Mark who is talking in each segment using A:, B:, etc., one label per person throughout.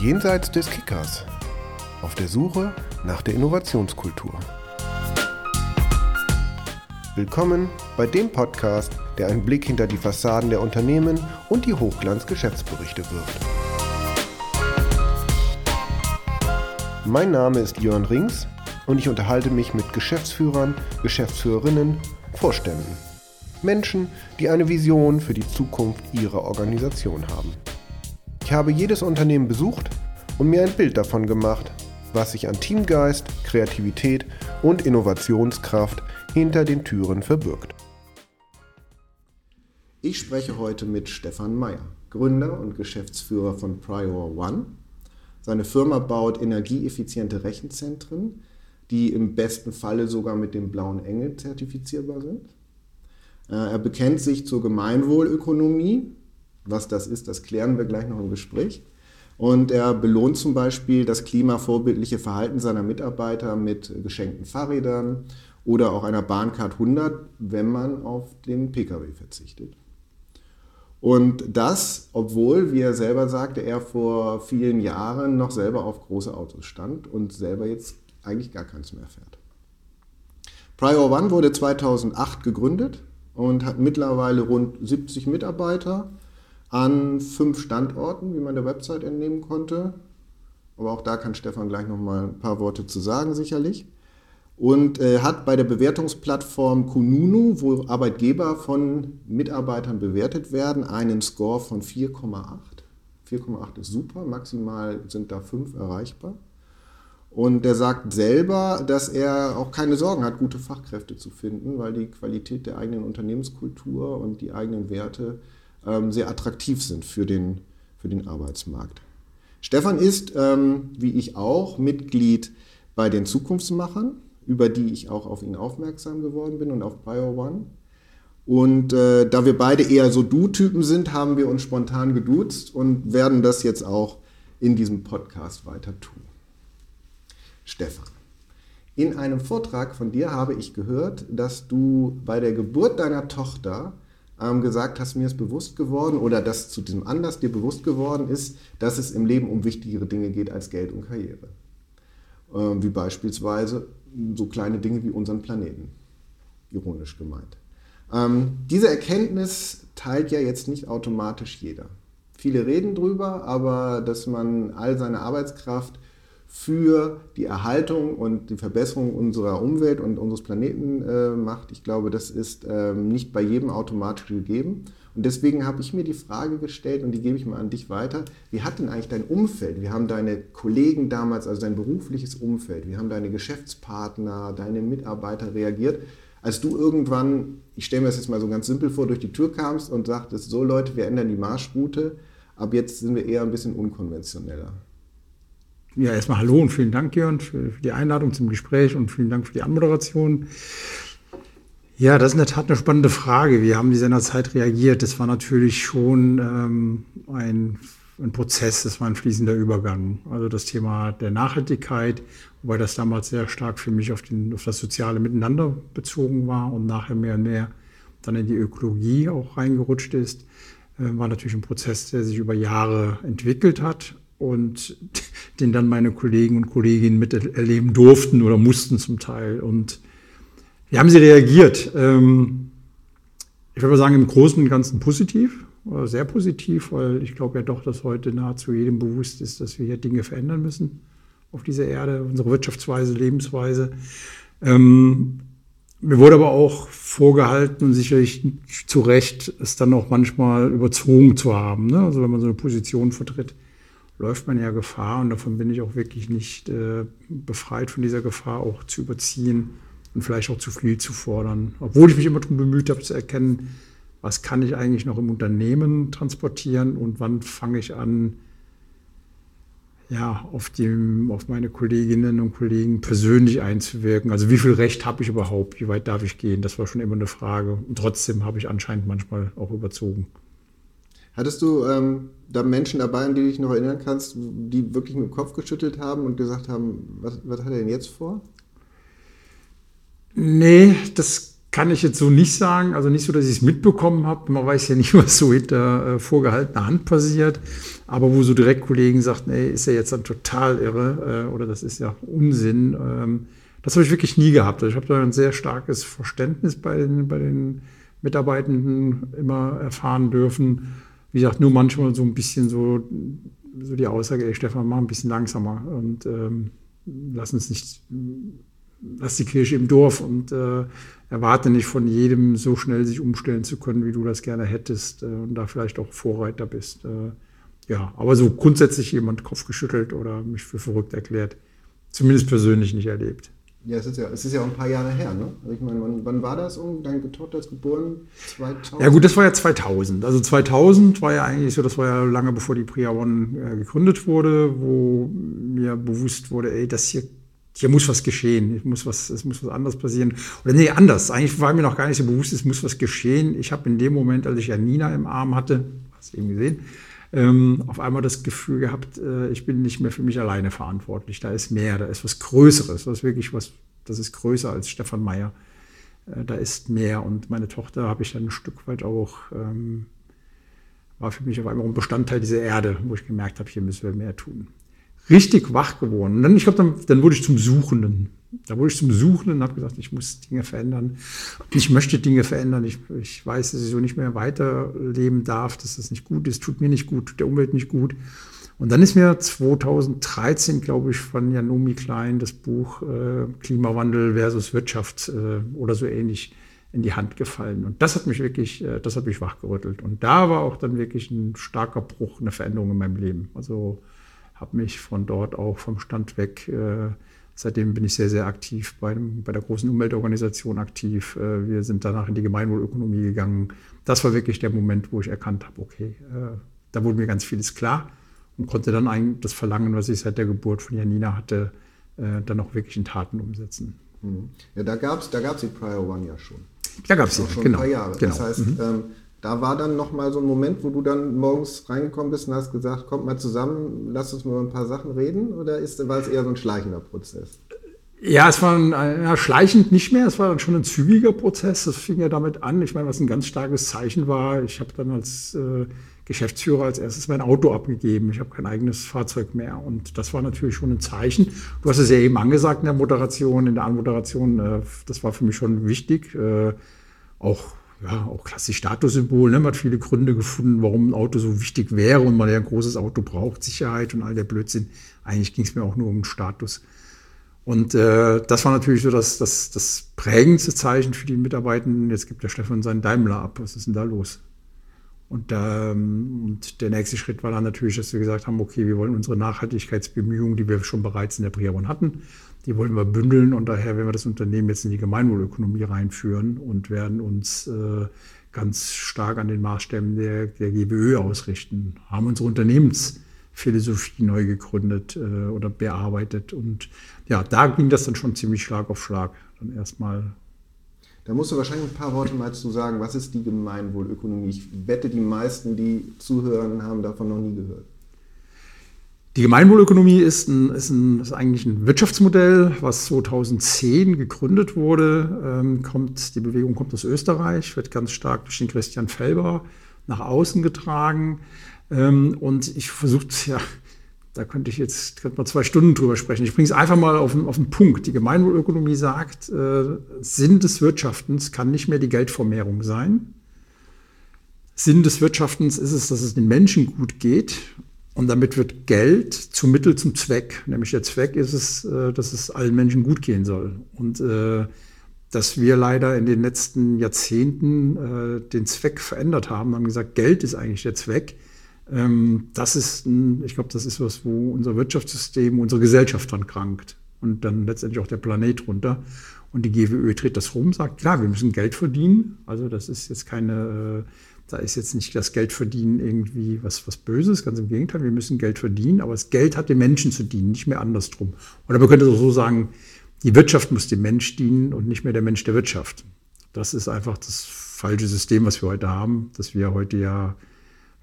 A: jenseits des Kickers. Auf der Suche nach der Innovationskultur. Willkommen bei dem Podcast, der einen Blick hinter die Fassaden der Unternehmen und die Hochglanz-Geschäftsberichte wirft. Mein Name ist Jörn Rings und ich unterhalte mich mit Geschäftsführern, Geschäftsführerinnen, Vorständen. Menschen, die eine Vision für die Zukunft ihrer Organisation haben. Ich habe jedes Unternehmen besucht und mir ein Bild davon gemacht, was sich an Teamgeist, Kreativität und Innovationskraft hinter den Türen verbirgt. Ich spreche heute mit Stefan Meyer, Gründer und Geschäftsführer von Prior One. Seine Firma baut energieeffiziente Rechenzentren, die im besten Falle sogar mit dem blauen Engel zertifizierbar sind. Äh, er bekennt sich zur Gemeinwohlökonomie. Was das ist, das klären wir gleich noch im Gespräch. Und er belohnt zum Beispiel das klimavorbildliche Verhalten seiner Mitarbeiter mit geschenkten Fahrrädern oder auch einer Bahncard 100, wenn man auf den Pkw verzichtet. Und das, obwohl, wie er selber sagte, er vor vielen Jahren noch selber auf große Autos stand und selber jetzt eigentlich gar keins mehr fährt. Prior One wurde 2008 gegründet und hat mittlerweile rund 70 Mitarbeiter an fünf Standorten, wie man der Website entnehmen konnte. Aber auch da kann Stefan gleich noch mal ein paar Worte zu sagen, sicherlich. Und äh, hat bei der Bewertungsplattform Kununu, wo Arbeitgeber von Mitarbeitern bewertet werden, einen Score von 4,8. 4,8 ist super, maximal sind da fünf erreichbar. Und der sagt selber, dass er auch keine Sorgen hat, gute Fachkräfte zu finden, weil die Qualität der eigenen Unternehmenskultur und die eigenen Werte ähm, sehr attraktiv sind für den, für den Arbeitsmarkt. Stefan ist, ähm, wie ich auch, Mitglied bei den Zukunftsmachern, über die ich auch auf ihn aufmerksam geworden bin und auf BioOne. Und äh, da wir beide eher so Du-Typen sind, haben wir uns spontan geduzt und werden das jetzt auch in diesem Podcast weiter tun. Stefan. In einem Vortrag von dir habe ich gehört, dass du bei der Geburt deiner Tochter ähm, gesagt hast, mir ist bewusst geworden oder dass zu diesem Anlass dir bewusst geworden ist, dass es im Leben um wichtigere Dinge geht als Geld und Karriere. Ähm, wie beispielsweise so kleine Dinge wie unseren Planeten. Ironisch gemeint. Ähm, diese Erkenntnis teilt ja jetzt nicht automatisch jeder. Viele reden drüber, aber dass man all seine Arbeitskraft für die Erhaltung und die Verbesserung unserer Umwelt und unseres Planeten äh, macht. Ich glaube, das ist ähm, nicht bei jedem automatisch gegeben. Und deswegen habe ich mir die Frage gestellt und die gebe ich mal an dich weiter. Wie hat denn eigentlich dein Umfeld, wie haben deine Kollegen damals, also dein berufliches Umfeld, wie haben deine Geschäftspartner, deine Mitarbeiter reagiert, als du irgendwann, ich stelle mir das jetzt mal so ganz simpel vor, durch die Tür kamst und sagtest, so Leute, wir ändern die Marschroute, ab jetzt sind wir eher ein bisschen unkonventioneller?
B: Ja, erstmal Hallo und vielen Dank, Jörn, für, die Einladung zum Gespräch und vielen Dank für die Anmoderation. Ja, das ist in der Tat eine spannende Frage. Wie haben die seinerzeit reagiert? Das war natürlich schon ähm, ein, ein Prozess, das war ein fließender Übergang. Also das Thema der Nachhaltigkeit, wobei das damals sehr stark für mich auf, den, auf das soziale Miteinander bezogen war und nachher mehr und mehr dann in die Ökologie auch reingerutscht ist, äh, war natürlich ein Prozess, der sich über Jahre entwickelt hat und den dann meine Kollegen und Kolleginnen miterleben durften oder mussten zum Teil. Und wie haben sie reagiert? Ähm, ich würde mal sagen, im Großen und Ganzen positiv, oder sehr positiv, weil ich glaube ja doch, dass heute nahezu jedem bewusst ist, dass wir hier Dinge verändern müssen auf dieser Erde, unsere Wirtschaftsweise, Lebensweise. Ähm, mir wurde aber auch vorgehalten und sicherlich zu Recht, es dann auch manchmal überzogen zu haben. Ne? Also wenn man so eine Position vertritt, läuft man ja Gefahr und davon bin ich auch wirklich nicht äh, befreit von dieser Gefahr, auch zu überziehen und vielleicht auch zu viel zu fordern. Obwohl ich mich immer darum bemüht habe zu erkennen, was kann ich eigentlich noch im Unternehmen transportieren und wann fange ich an, ja, auf, dem, auf meine Kolleginnen und Kollegen persönlich einzuwirken. Also wie viel Recht habe ich überhaupt? Wie weit darf ich gehen? Das war schon immer eine Frage. Und trotzdem habe ich anscheinend manchmal auch überzogen.
A: Hattest du ähm, da Menschen dabei, an die du dich noch erinnern kannst, die wirklich mit dem Kopf geschüttelt haben und gesagt haben, was, was hat er denn jetzt vor?
B: Nee, das kann ich jetzt so nicht sagen. Also nicht so, dass ich es mitbekommen habe. Man weiß ja nicht, was so hinter äh, vorgehaltener Hand passiert. Aber wo so direkt Kollegen sagten, ey, ist ja jetzt dann total irre äh, oder das ist ja Unsinn. Ähm, das habe ich wirklich nie gehabt. Also ich habe da ein sehr starkes Verständnis bei den, bei den Mitarbeitenden immer erfahren dürfen. Wie gesagt, nur manchmal so ein bisschen so, so die Aussage, ey Stefan, mach ein bisschen langsamer und ähm, lass uns nicht, lass die Kirche im Dorf und äh, erwarte nicht von jedem so schnell sich umstellen zu können, wie du das gerne hättest äh, und da vielleicht auch Vorreiter bist. Äh, ja, aber so grundsätzlich jemand Kopf geschüttelt oder mich für verrückt erklärt, zumindest persönlich nicht erlebt.
A: Ja, es ist ja, es ist ja auch ein paar Jahre her, ne? Also ich meine, wann, wann war das um? Deine Tochter ist geboren?
B: 2000? Ja gut, das war ja 2000. Also 2000 war ja eigentlich so, das war ja lange bevor die Priya One äh, gegründet wurde, wo mir bewusst wurde, ey, das hier, hier muss was geschehen. Ich muss was, es muss was anderes passieren. Oder nee, anders. Eigentlich war mir noch gar nicht so bewusst, es muss was geschehen. Ich habe in dem Moment, als ich ja Nina im Arm hatte, hast du eben gesehen, ähm, auf einmal das Gefühl gehabt, äh, ich bin nicht mehr für mich alleine verantwortlich. Da ist mehr, da ist was Größeres, was wirklich was, das ist größer als Stefan Meyer. Äh, da ist mehr. Und meine Tochter habe ich dann ein Stück weit auch, ähm, war für mich auf einmal ein Bestandteil dieser Erde, wo ich gemerkt habe, hier müssen wir mehr tun. Richtig wach geworden. Und dann, ich glaube, dann, dann wurde ich zum Suchenden. Da wurde ich zum Suchen und habe gesagt, ich muss Dinge verändern. Ich möchte Dinge verändern. Ich, ich weiß, dass ich so nicht mehr weiterleben darf, dass das nicht gut ist, tut mir nicht gut, tut der Umwelt nicht gut. Und dann ist mir 2013, glaube ich, von Janomi Klein das Buch äh, Klimawandel versus Wirtschaft äh, oder so ähnlich in die Hand gefallen. Und das hat mich wirklich, äh, das hat mich wachgerüttelt. Und da war auch dann wirklich ein starker Bruch, eine Veränderung in meinem Leben. Also habe mich von dort auch vom Stand weg äh, Seitdem bin ich sehr, sehr aktiv bei, bei der großen Umweltorganisation aktiv. Äh, wir sind danach in die Gemeinwohlökonomie gegangen. Das war wirklich der Moment, wo ich erkannt habe, okay, äh, da wurde mir ganz vieles klar und konnte dann ein, das Verlangen, was ich seit der Geburt von Janina hatte, äh, dann auch wirklich in Taten umsetzen.
A: Mhm. Ja, da gab es da gab's die Prior One ja schon.
B: Da gab es sie,
A: schon genau. ein paar Jahre. Genau. Das heißt, mhm. ähm, da war dann nochmal so ein Moment, wo du dann morgens reingekommen bist und hast gesagt, kommt mal zusammen, lass uns mal über ein paar Sachen reden? Oder ist, war es eher so ein schleichender Prozess?
B: Ja, es war ein, ja, schleichend nicht mehr, es war dann schon ein zügiger Prozess. Das fing ja damit an. Ich meine, was ein ganz starkes Zeichen war, ich habe dann als äh, Geschäftsführer als erstes mein Auto abgegeben. Ich habe kein eigenes Fahrzeug mehr. Und das war natürlich schon ein Zeichen. Du hast es ja eben angesagt in der Moderation, in der Anmoderation. Äh, das war für mich schon wichtig. Äh, auch ja, auch klassisch Statussymbol. Ne? Man hat viele Gründe gefunden, warum ein Auto so wichtig wäre und man ja ein großes Auto braucht, Sicherheit und all der Blödsinn. Eigentlich ging es mir auch nur um Status. Und äh, das war natürlich so das, das, das prägendste Zeichen für die Mitarbeitenden. Jetzt gibt der Stefan seinen Daimler ab. Was ist denn da los? Und, ähm, und der nächste Schritt war dann natürlich, dass wir gesagt haben, okay, wir wollen unsere Nachhaltigkeitsbemühungen, die wir schon bereits in der Priavon hatten, die wollen wir bündeln und daher werden wir das Unternehmen jetzt in die Gemeinwohlökonomie reinführen und werden uns äh, ganz stark an den Maßstäben der, der GWÖ ausrichten. Haben unsere Unternehmensphilosophie neu gegründet äh, oder bearbeitet und ja, da ging das dann schon ziemlich Schlag auf Schlag. Dann erstmal
A: da musst du wahrscheinlich ein paar Worte mal zu sagen. Was ist die Gemeinwohlökonomie? Ich wette, die meisten, die zuhören, haben davon noch nie gehört.
B: Die Gemeinwohlökonomie ist, ein, ist, ein, ist, eigentlich ein Wirtschaftsmodell, was 2010 gegründet wurde. Ähm, kommt, die Bewegung kommt aus Österreich, wird ganz stark durch den Christian Felber nach außen getragen. Ähm, und ich versuche ja, da könnte ich jetzt könnte man zwei Stunden drüber sprechen. Ich bringe es einfach mal auf, auf den Punkt. Die Gemeinwohlökonomie sagt, äh, Sinn des Wirtschaftens kann nicht mehr die Geldvermehrung sein. Sinn des Wirtschaftens ist es, dass es den Menschen gut geht und damit wird Geld zum Mittel zum Zweck. Nämlich der Zweck ist es, äh, dass es allen Menschen gut gehen soll. Und äh, dass wir leider in den letzten Jahrzehnten äh, den Zweck verändert haben, haben gesagt, Geld ist eigentlich der Zweck. Ähm, das ist, ich glaube, das ist was, wo unser Wirtschaftssystem, unsere Gesellschaft dran krankt und dann letztendlich auch der Planet runter. Und die GWÖ dreht das rum, sagt, klar, wir müssen Geld verdienen. Also das ist jetzt keine da ist jetzt nicht das Geld verdienen irgendwie was, was Böses, ganz im Gegenteil, wir müssen Geld verdienen, aber das Geld hat den Menschen zu dienen, nicht mehr andersrum. Oder man könnte so sagen, die Wirtschaft muss dem Mensch dienen und nicht mehr der Mensch der Wirtschaft. Das ist einfach das falsche System, was wir heute haben, dass wir heute ja,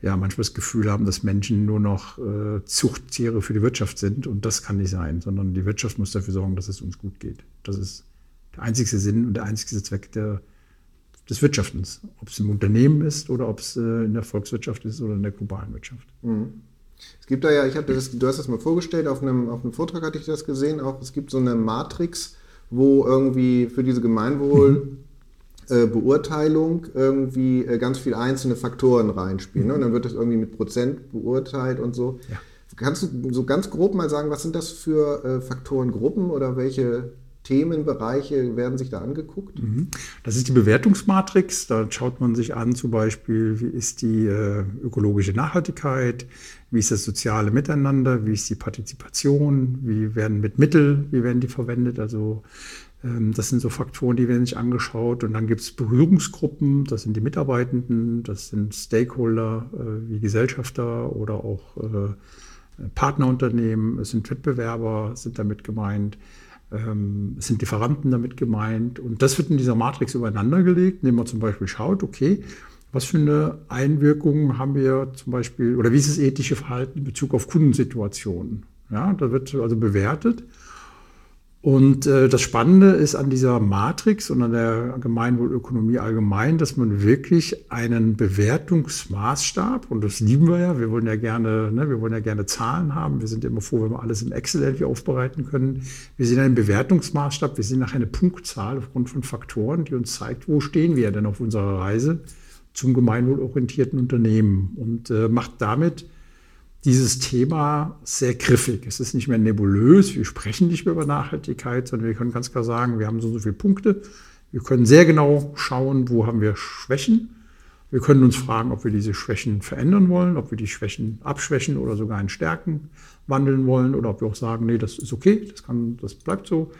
B: ja manchmal das Gefühl haben, dass Menschen nur noch äh, Zuchttiere für die Wirtschaft sind und das kann nicht sein, sondern die Wirtschaft muss dafür sorgen, dass es uns gut geht. Das ist der einzige Sinn und der einzige Zweck der des Wirtschaftens, ob es im Unternehmen ist oder ob es äh, in der Volkswirtschaft ist oder in der globalen Wirtschaft. Mhm.
A: Es gibt da ja, ich habe das, du hast das mal vorgestellt, auf einem, auf einem Vortrag hatte ich das gesehen, auch es gibt so eine Matrix, wo irgendwie für diese Gemeinwohlbeurteilung mhm. äh, irgendwie äh, ganz viele einzelne Faktoren reinspielen. Ne? Und dann wird das irgendwie mit Prozent beurteilt und so. Ja. Kannst du so ganz grob mal sagen, was sind das für äh, Faktorengruppen oder welche Themenbereiche werden sich da angeguckt? Mhm.
B: Das ist die Bewertungsmatrix. Da schaut man sich an, zum Beispiel, wie ist die äh, ökologische Nachhaltigkeit, wie ist das soziale Miteinander, wie ist die Partizipation, wie werden mit Mittel, wie werden die verwendet. Also ähm, das sind so Faktoren, die werden sich angeschaut. Und dann gibt es Berührungsgruppen, das sind die Mitarbeitenden, das sind Stakeholder äh, wie Gesellschafter oder auch äh, Partnerunternehmen, es sind Wettbewerber, sind damit gemeint, ähm, sind Lieferanten damit gemeint. Und das wird in dieser Matrix übereinander gelegt, indem man zum Beispiel schaut, okay, was für eine Einwirkung haben wir zum Beispiel, oder wie ist das ethische Verhalten in Bezug auf Kundensituationen? Ja, da wird also bewertet. Und äh, das Spannende ist an dieser Matrix und an der Gemeinwohlökonomie allgemein, dass man wirklich einen Bewertungsmaßstab, und das lieben wir ja, wir wollen ja gerne, ne, wir wollen ja gerne Zahlen haben, wir sind immer froh, wenn wir alles in Excel irgendwie aufbereiten können. Wir sehen einen Bewertungsmaßstab, wir sehen nach einer Punktzahl aufgrund von Faktoren, die uns zeigt, wo stehen wir denn auf unserer Reise zum gemeinwohlorientierten Unternehmen und äh, macht damit dieses Thema sehr griffig. Es ist nicht mehr nebulös, wir sprechen nicht mehr über Nachhaltigkeit, sondern wir können ganz klar sagen, wir haben so, so viele Punkte. Wir können sehr genau schauen, wo haben wir Schwächen. Wir können uns fragen, ob wir diese Schwächen verändern wollen, ob wir die Schwächen abschwächen oder sogar in Stärken wandeln wollen oder ob wir auch sagen, nee, das ist okay, das, kann, das bleibt so.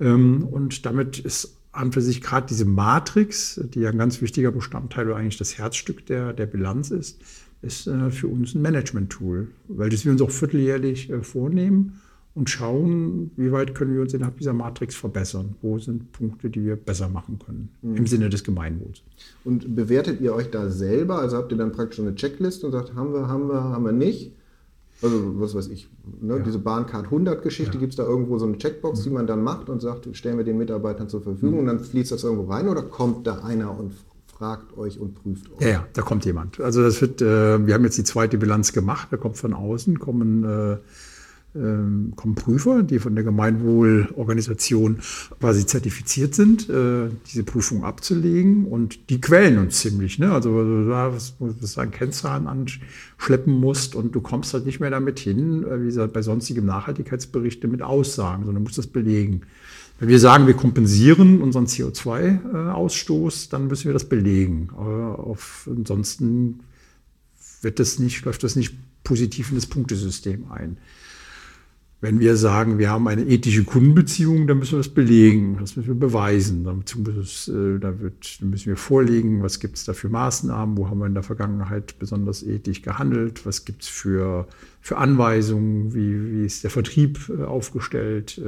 B: Ähm, und damit ist an für sich gerade diese Matrix, die ja ein ganz wichtiger Bestandteil oder eigentlich das Herzstück der, der Bilanz ist, ist äh, für uns ein Management-Tool, weil das wir uns auch vierteljährlich äh, vornehmen und schauen, wie weit können wir uns innerhalb dieser Matrix verbessern. Wo sind Punkte, die wir besser machen können mhm. im Sinne des Gemeinwohls.
A: Und bewertet ihr euch da selber? Also habt ihr dann praktisch eine Checkliste und sagt, haben wir, haben wir, haben wir nicht? Also was weiß ich, ne? ja. diese Bahncard 100 Geschichte, ja. gibt es da irgendwo so eine Checkbox, mhm. die man dann macht und sagt, stellen wir den Mitarbeitern zur Verfügung mhm. und dann fließt das irgendwo rein oder kommt da einer und fragt euch und prüft euch.
B: Ja, ja, da kommt jemand. Also das wird, äh, wir haben jetzt die zweite Bilanz gemacht, da kommt von außen, kommen, äh, äh, kommen Prüfer, die von der Gemeinwohlorganisation quasi zertifiziert sind, äh, diese Prüfung abzulegen und die quälen uns ziemlich. Ne? Also da was, was an Kennzahlen anschleppen musst und du kommst halt nicht mehr damit hin, äh, wie gesagt, bei sonstigem Nachhaltigkeitsberichte mit Aussagen, sondern musst das belegen. Wenn wir sagen, wir kompensieren unseren CO2-Ausstoß, dann müssen wir das belegen. Aber auf, ansonsten wird das nicht, läuft das nicht positiv in das Punktesystem ein. Wenn wir sagen, wir haben eine ethische Kundenbeziehung, dann müssen wir das belegen, das müssen wir beweisen. Dazu müssen, äh, da müssen wir vorlegen, was gibt es da für Maßnahmen, wo haben wir in der Vergangenheit besonders ethisch gehandelt, was gibt es für, für Anweisungen, wie, wie ist der Vertrieb äh, aufgestellt.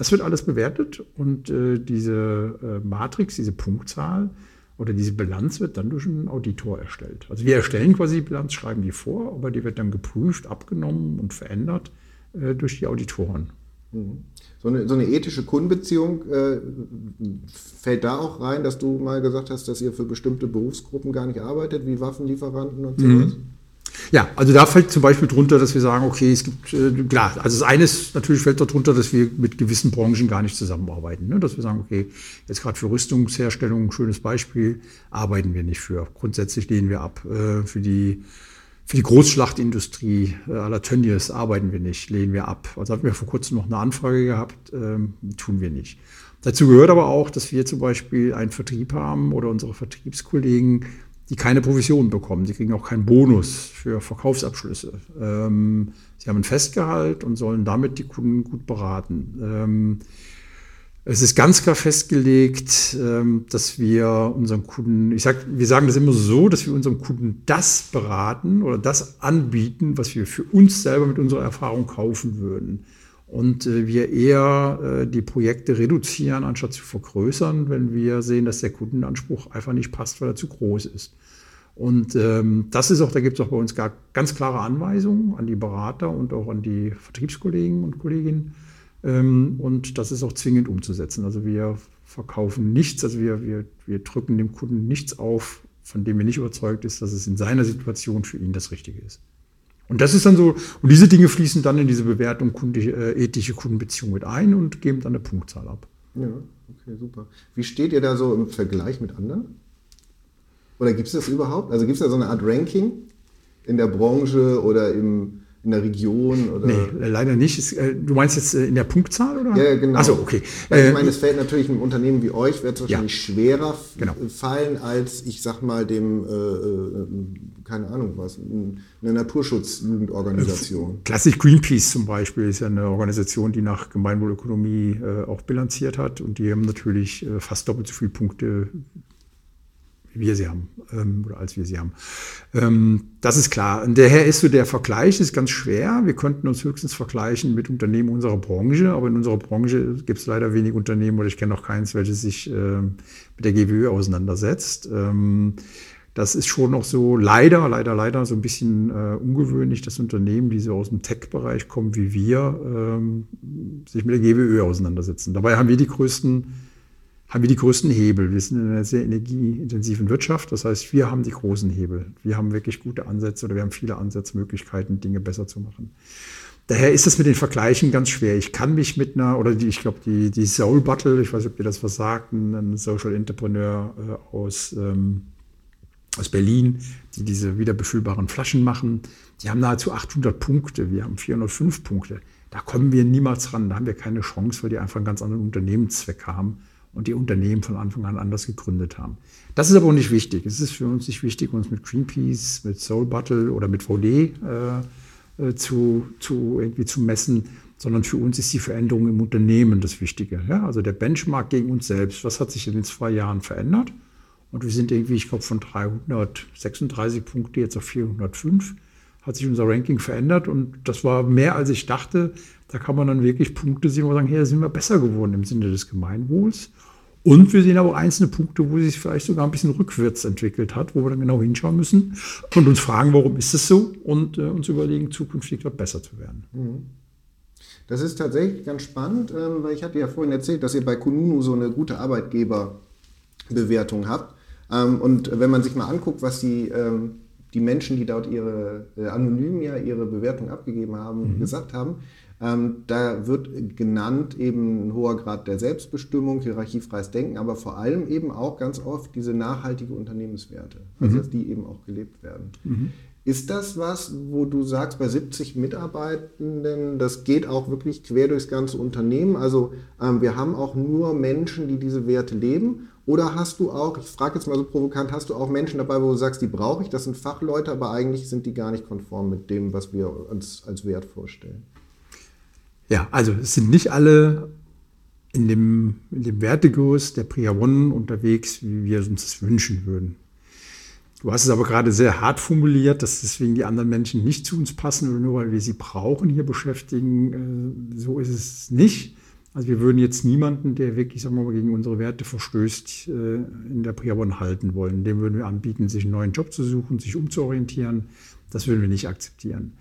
B: Das wird alles bewertet und äh, diese äh, Matrix, diese Punktzahl oder diese Bilanz wird dann durch einen Auditor erstellt. Also wir erstellen quasi die Bilanz, schreiben die vor, aber die wird dann geprüft, abgenommen und verändert äh, durch die Auditoren.
A: Mhm. So eine, so eine ethische Kundenbeziehung äh, fällt da auch rein, dass du mal gesagt hast, dass ihr für bestimmte Berufsgruppen gar nicht arbeitet, wie Waffenlieferanten und sowas? Mhm.
B: Ja, also da fällt zum Beispiel drunter, dass wir sagen, okay, es gibt, äh, klar, also das eine ist natürlich fällt darunter, dass wir mit gewissen Branchen gar nicht zusammenarbeiten. Ne? Dass wir sagen, okay, jetzt gerade für Rüstungsherstellung, schönes Beispiel, arbeiten wir nicht für. Grundsätzlich lehnen wir ab. Äh, für die für die Großschlachtindustrie äh, aller Tönnies arbeiten wir nicht, lehnen wir ab. Also hatten wir vor kurzem noch eine Anfrage gehabt, ähm, tun wir nicht. Dazu gehört aber auch, dass wir zum Beispiel einen Vertrieb haben oder unsere Vertriebskollegen die keine Provision bekommen. Die kriegen auch keinen Bonus für Verkaufsabschlüsse. Ähm, sie haben ein Festgehalt und sollen damit die Kunden gut beraten. Ähm, es ist ganz klar festgelegt, ähm, dass wir unseren Kunden, ich sag, wir sagen das immer so, dass wir unserem Kunden das beraten oder das anbieten, was wir für uns selber mit unserer Erfahrung kaufen würden und äh, wir eher äh, die Projekte reduzieren, anstatt zu vergrößern, wenn wir sehen, dass der Kundenanspruch einfach nicht passt, weil er zu groß ist. Und ähm, das ist auch, da gibt es auch bei uns gar ganz klare Anweisungen an die Berater und auch an die Vertriebskollegen und Kolleginnen. Ähm, und das ist auch zwingend umzusetzen. Also wir verkaufen nichts, also wir, wir, wir drücken dem Kunden nichts auf, von dem er nicht überzeugt ist, dass es in seiner Situation für ihn das Richtige ist. Und das ist dann so, und diese Dinge fließen dann in diese Bewertung kunde, äh, ethische Kundenbeziehung mit ein und geben dann eine Punktzahl ab.
A: Ja, okay, super. Wie steht ihr da so im Vergleich mit anderen? Oder gibt es das überhaupt? Also gibt es da so eine Art Ranking in der Branche oder im, in der Region? Oder?
B: Nee, leider nicht. Äh, du meinst jetzt äh, in der Punktzahl? Oder?
A: Ja, genau.
B: Achso, okay.
A: Weil ich meine, es fällt natürlich einem Unternehmen wie euch, wird es wahrscheinlich
B: ja.
A: schwerer
B: genau.
A: fallen als, ich sag mal, dem, äh, keine Ahnung was, eine Naturschutzjugendorganisation.
B: Klassisch Greenpeace zum Beispiel ist ja eine Organisation, die nach Gemeinwohlökonomie äh, auch bilanziert hat und die haben natürlich äh, fast doppelt so viele Punkte wie wir sie haben ähm, oder als wir sie haben. Ähm, das ist klar. Und daher ist so der Vergleich ist ganz schwer. Wir könnten uns höchstens vergleichen mit Unternehmen unserer Branche, aber in unserer Branche gibt es leider wenig Unternehmen oder ich kenne noch keins, welches sich äh, mit der GWÖ auseinandersetzt. Ähm, das ist schon noch so leider, leider, leider so ein bisschen äh, ungewöhnlich, dass Unternehmen, die so aus dem Tech-Bereich kommen wie wir, ähm, sich mit der GWÖ auseinandersetzen. Dabei haben wir die größten haben wir die größten Hebel. Wir sind in einer sehr energieintensiven Wirtschaft. Das heißt, wir haben die großen Hebel. Wir haben wirklich gute Ansätze oder wir haben viele Ansatzmöglichkeiten, Dinge besser zu machen. Daher ist es mit den Vergleichen ganz schwer. Ich kann mich mit einer, oder die, ich glaube, die, die Soul Battle, ich weiß nicht, ob ihr das was sagt, ein Social Entrepreneur äh, aus, ähm, aus Berlin, die diese wiederbefüllbaren Flaschen machen, die haben nahezu 800 Punkte. Wir haben 405 Punkte. Da kommen wir niemals ran. Da haben wir keine Chance, weil die einfach einen ganz anderen Unternehmenszweck haben und die Unternehmen von Anfang an anders gegründet haben. Das ist aber auch nicht wichtig. Es ist für uns nicht wichtig, uns mit Greenpeace, mit Soul Battle oder mit VD äh, äh, zu, zu, irgendwie zu messen, sondern für uns ist die Veränderung im Unternehmen das Wichtige. Ja? Also der Benchmark gegen uns selbst. Was hat sich in den zwei Jahren verändert? Und wir sind irgendwie, ich glaube, von 336 Punkte jetzt auf 405 hat sich unser Ranking verändert und das war mehr, als ich dachte. Da kann man dann wirklich Punkte sehen, wo wir sagen, hier sind wir besser geworden im Sinne des Gemeinwohls. Und wir sehen aber auch einzelne Punkte, wo sich vielleicht sogar ein bisschen rückwärts entwickelt hat, wo wir dann genau hinschauen müssen und uns fragen, warum ist es so und äh, uns überlegen, zukünftig dort besser zu werden. Mhm.
A: Das ist tatsächlich ganz spannend, ähm, weil ich hatte ja vorhin erzählt, dass ihr bei Kununu so eine gute Arbeitgeberbewertung habt. Ähm, und wenn man sich mal anguckt, was die ähm, die Menschen, die dort ihre äh, anonym ja ihre Bewertung abgegeben haben, mhm. gesagt haben. Ähm, da wird genannt eben ein hoher Grad der Selbstbestimmung, hierarchiefreies Denken, aber vor allem eben auch ganz oft diese nachhaltige Unternehmenswerte, also mhm. dass die eben auch gelebt werden. Mhm. Ist das was, wo du sagst, bei 70 Mitarbeitenden, das geht auch wirklich quer durchs ganze Unternehmen? Also ähm, wir haben auch nur Menschen, die diese Werte leben? Oder hast du auch, ich frage jetzt mal so provokant, hast du auch Menschen dabei, wo du sagst, die brauche ich, das sind Fachleute, aber eigentlich sind die gar nicht konform mit dem, was wir uns als Wert vorstellen?
B: Ja, also es sind nicht alle in dem, in dem Wertegerüst der Priya One unterwegs, wie wir uns das wünschen würden. Du hast es aber gerade sehr hart formuliert, dass deswegen die anderen Menschen nicht zu uns passen oder nur weil wir sie brauchen, hier beschäftigen. Äh, so ist es nicht. Also wir würden jetzt niemanden, der wirklich, sagen wir mal, gegen unsere Werte verstößt, äh, in der Priabon halten wollen. Dem würden wir anbieten, sich einen neuen Job zu suchen, sich umzuorientieren. Das würden wir nicht akzeptieren.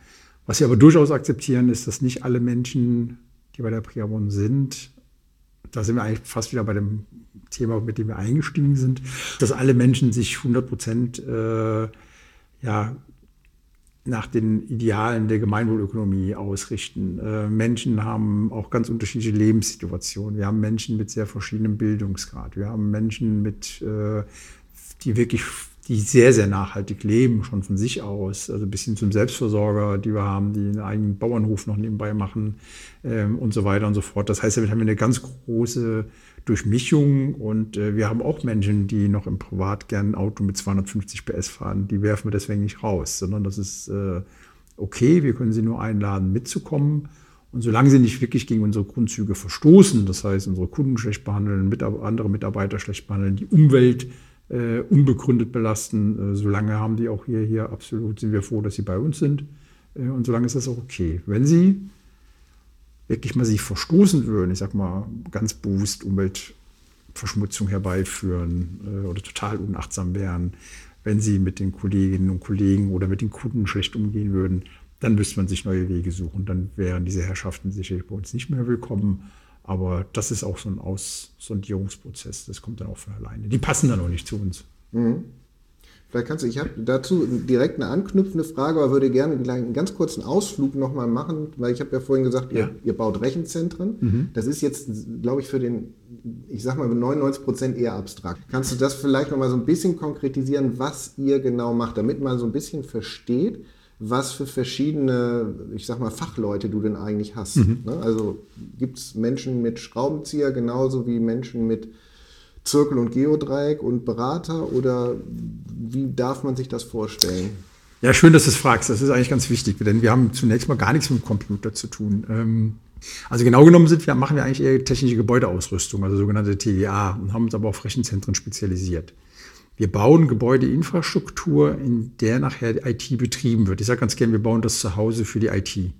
B: Was wir aber durchaus akzeptieren, ist, dass nicht alle Menschen, die bei der Priabon sind, da sind wir eigentlich fast wieder bei dem Thema, mit dem wir eingestiegen sind, dass alle Menschen sich 100 Prozent äh, ja, nach den Idealen der Gemeinwohlökonomie ausrichten. Äh, Menschen haben auch ganz unterschiedliche Lebenssituationen. Wir haben Menschen mit sehr verschiedenem Bildungsgrad. Wir haben Menschen mit, äh, die wirklich die sehr, sehr nachhaltig leben, schon von sich aus, also bis hin zum Selbstversorger, die wir haben, die einen eigenen Bauernhof noch nebenbei machen ähm, und so weiter und so fort. Das heißt, damit haben wir eine ganz große Durchmischung und äh, wir haben auch Menschen, die noch im Privat gern ein Auto mit 250 PS fahren. Die werfen wir deswegen nicht raus, sondern das ist äh, okay, wir können sie nur einladen, mitzukommen. Und solange sie nicht wirklich gegen unsere Grundzüge verstoßen, das heißt, unsere Kunden schlecht behandeln, andere Mitarbeiter schlecht behandeln, die Umwelt äh, unbegründet belasten. Äh, solange haben die auch hier, hier absolut, sind wir froh, dass sie bei uns sind. Äh, und solange ist das auch okay. Wenn sie wirklich mal sich verstoßen würden, ich sag mal ganz bewusst Umweltverschmutzung herbeiführen äh, oder total unachtsam wären, wenn sie mit den Kolleginnen und Kollegen oder mit den Kunden schlecht umgehen würden, dann müsste man sich neue Wege suchen. Dann wären diese Herrschaften sicherlich bei uns nicht mehr willkommen. Aber das ist auch so ein Aussondierungsprozess, das kommt dann auch von alleine. Die passen dann auch nicht zu uns. Mhm.
A: Vielleicht kannst du, ich habe dazu direkt eine anknüpfende Frage, aber würde gerne einen ganz kurzen Ausflug nochmal machen, weil ich habe ja vorhin gesagt, ja. ihr, ihr, baut Rechenzentren. Mhm. Das ist jetzt, glaube ich, für den, ich sag mal, 99 Prozent eher abstrakt. Kannst du das vielleicht nochmal so ein bisschen konkretisieren, was ihr genau macht, damit man so ein bisschen versteht, was für verschiedene, ich sag mal, Fachleute du denn eigentlich hast? Mhm. Ne? Also gibt es Menschen mit Schraubenzieher genauso wie Menschen mit Zirkel und Geodreieck und Berater oder wie darf man sich das vorstellen?
B: Ja, schön, dass du es fragst. Das ist eigentlich ganz wichtig, denn wir haben zunächst mal gar nichts mit dem Computer zu tun. Ähm, also genau genommen sind wir, machen wir eigentlich eher technische Gebäudeausrüstung, also sogenannte TGA, und haben uns aber auf Rechenzentren spezialisiert. Wir bauen Gebäudeinfrastruktur, in der nachher IT betrieben wird. Ich sage ganz gerne, wir bauen das zu Hause für die IT.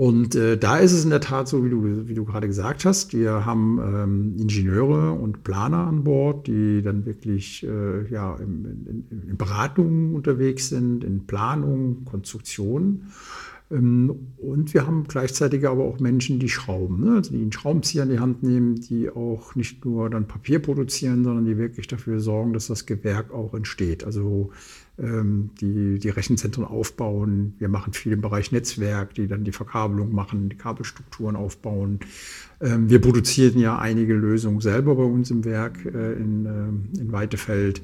B: Und äh, da ist es in der Tat so, wie du, wie du gerade gesagt hast. Wir haben ähm, Ingenieure und Planer an Bord, die dann wirklich äh, ja, in, in, in Beratungen unterwegs sind, in Planung, Konstruktion. Ähm, und wir haben gleichzeitig aber auch Menschen, die schrauben, ne? also die einen Schraubenzieher in die Hand nehmen, die auch nicht nur dann Papier produzieren, sondern die wirklich dafür sorgen, dass das Gewerk auch entsteht. Also die, die Rechenzentren aufbauen. Wir machen viel im Bereich Netzwerk, die dann die Verkabelung machen, die Kabelstrukturen aufbauen. Ähm, wir produzieren ja einige Lösungen selber bei uns im Werk äh, in, äh, in Weitefeld.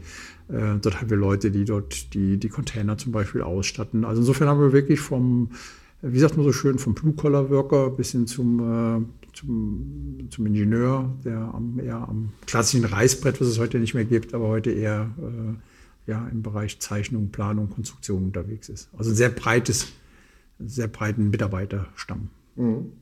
B: Äh, dort haben wir Leute, die dort die, die Container zum Beispiel ausstatten. Also insofern haben wir wirklich vom, wie sagt man so schön, vom Blue-Collar-Worker bis hin zum, zum, zum Ingenieur, der am, eher am klassischen Reißbrett, was es heute nicht mehr gibt, aber heute eher ja, im Bereich Zeichnung, Planung, Konstruktion unterwegs ist. Also ein sehr breites, sehr breiten Mitarbeiterstamm. Mhm.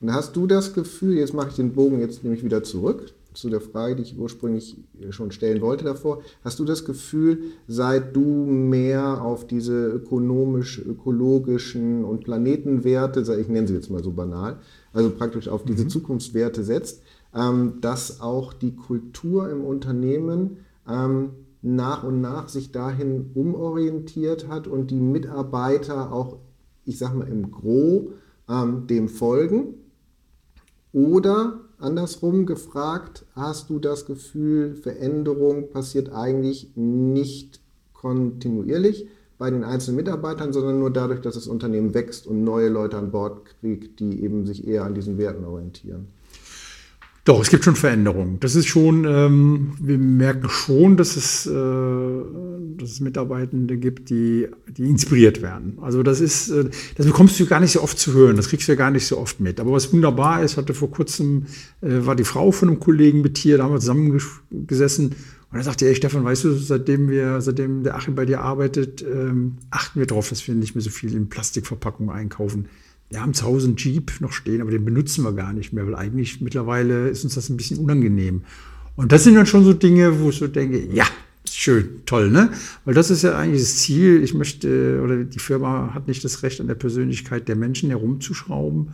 A: Und hast du das Gefühl, jetzt mache ich den Bogen jetzt nämlich wieder zurück zu der Frage, die ich ursprünglich schon stellen wollte davor, hast du das Gefühl, seit du mehr auf diese ökonomisch, ökologischen und Planetenwerte, ich nenne sie jetzt mal so banal, also praktisch auf diese mhm. Zukunftswerte setzt, ähm, dass auch die Kultur im Unternehmen ähm, nach und nach sich dahin umorientiert hat und die Mitarbeiter auch, ich sag mal, im Gro ähm, dem folgen? Oder andersrum gefragt, hast du das Gefühl, Veränderung passiert eigentlich nicht kontinuierlich bei den einzelnen Mitarbeitern, sondern nur dadurch, dass das Unternehmen wächst und neue Leute an Bord kriegt, die eben sich eher an diesen Werten orientieren?
B: Doch, es gibt schon Veränderungen. Das ist schon, ähm, wir merken schon, dass es, äh, dass es Mitarbeitende gibt, die, die inspiriert werden. Also das ist, äh, das bekommst du gar nicht so oft zu hören, das kriegst du ja gar nicht so oft mit. Aber was wunderbar ist, hatte vor kurzem, äh, war die Frau von einem Kollegen mit hier, da haben wir zusammengesessen und er sagte, ey Stefan, weißt du, seitdem wir, seitdem der Achim bei dir arbeitet, ähm, achten wir darauf, dass wir nicht mehr so viel in Plastikverpackungen einkaufen wir haben zu Hause einen Jeep noch stehen, aber den benutzen wir gar nicht mehr, weil eigentlich mittlerweile ist uns das ein bisschen unangenehm. Und das sind dann schon so Dinge, wo ich so denke, ja, schön, toll, ne? Weil das ist ja eigentlich das Ziel. Ich möchte, oder die Firma hat nicht das Recht an der Persönlichkeit der Menschen herumzuschrauben,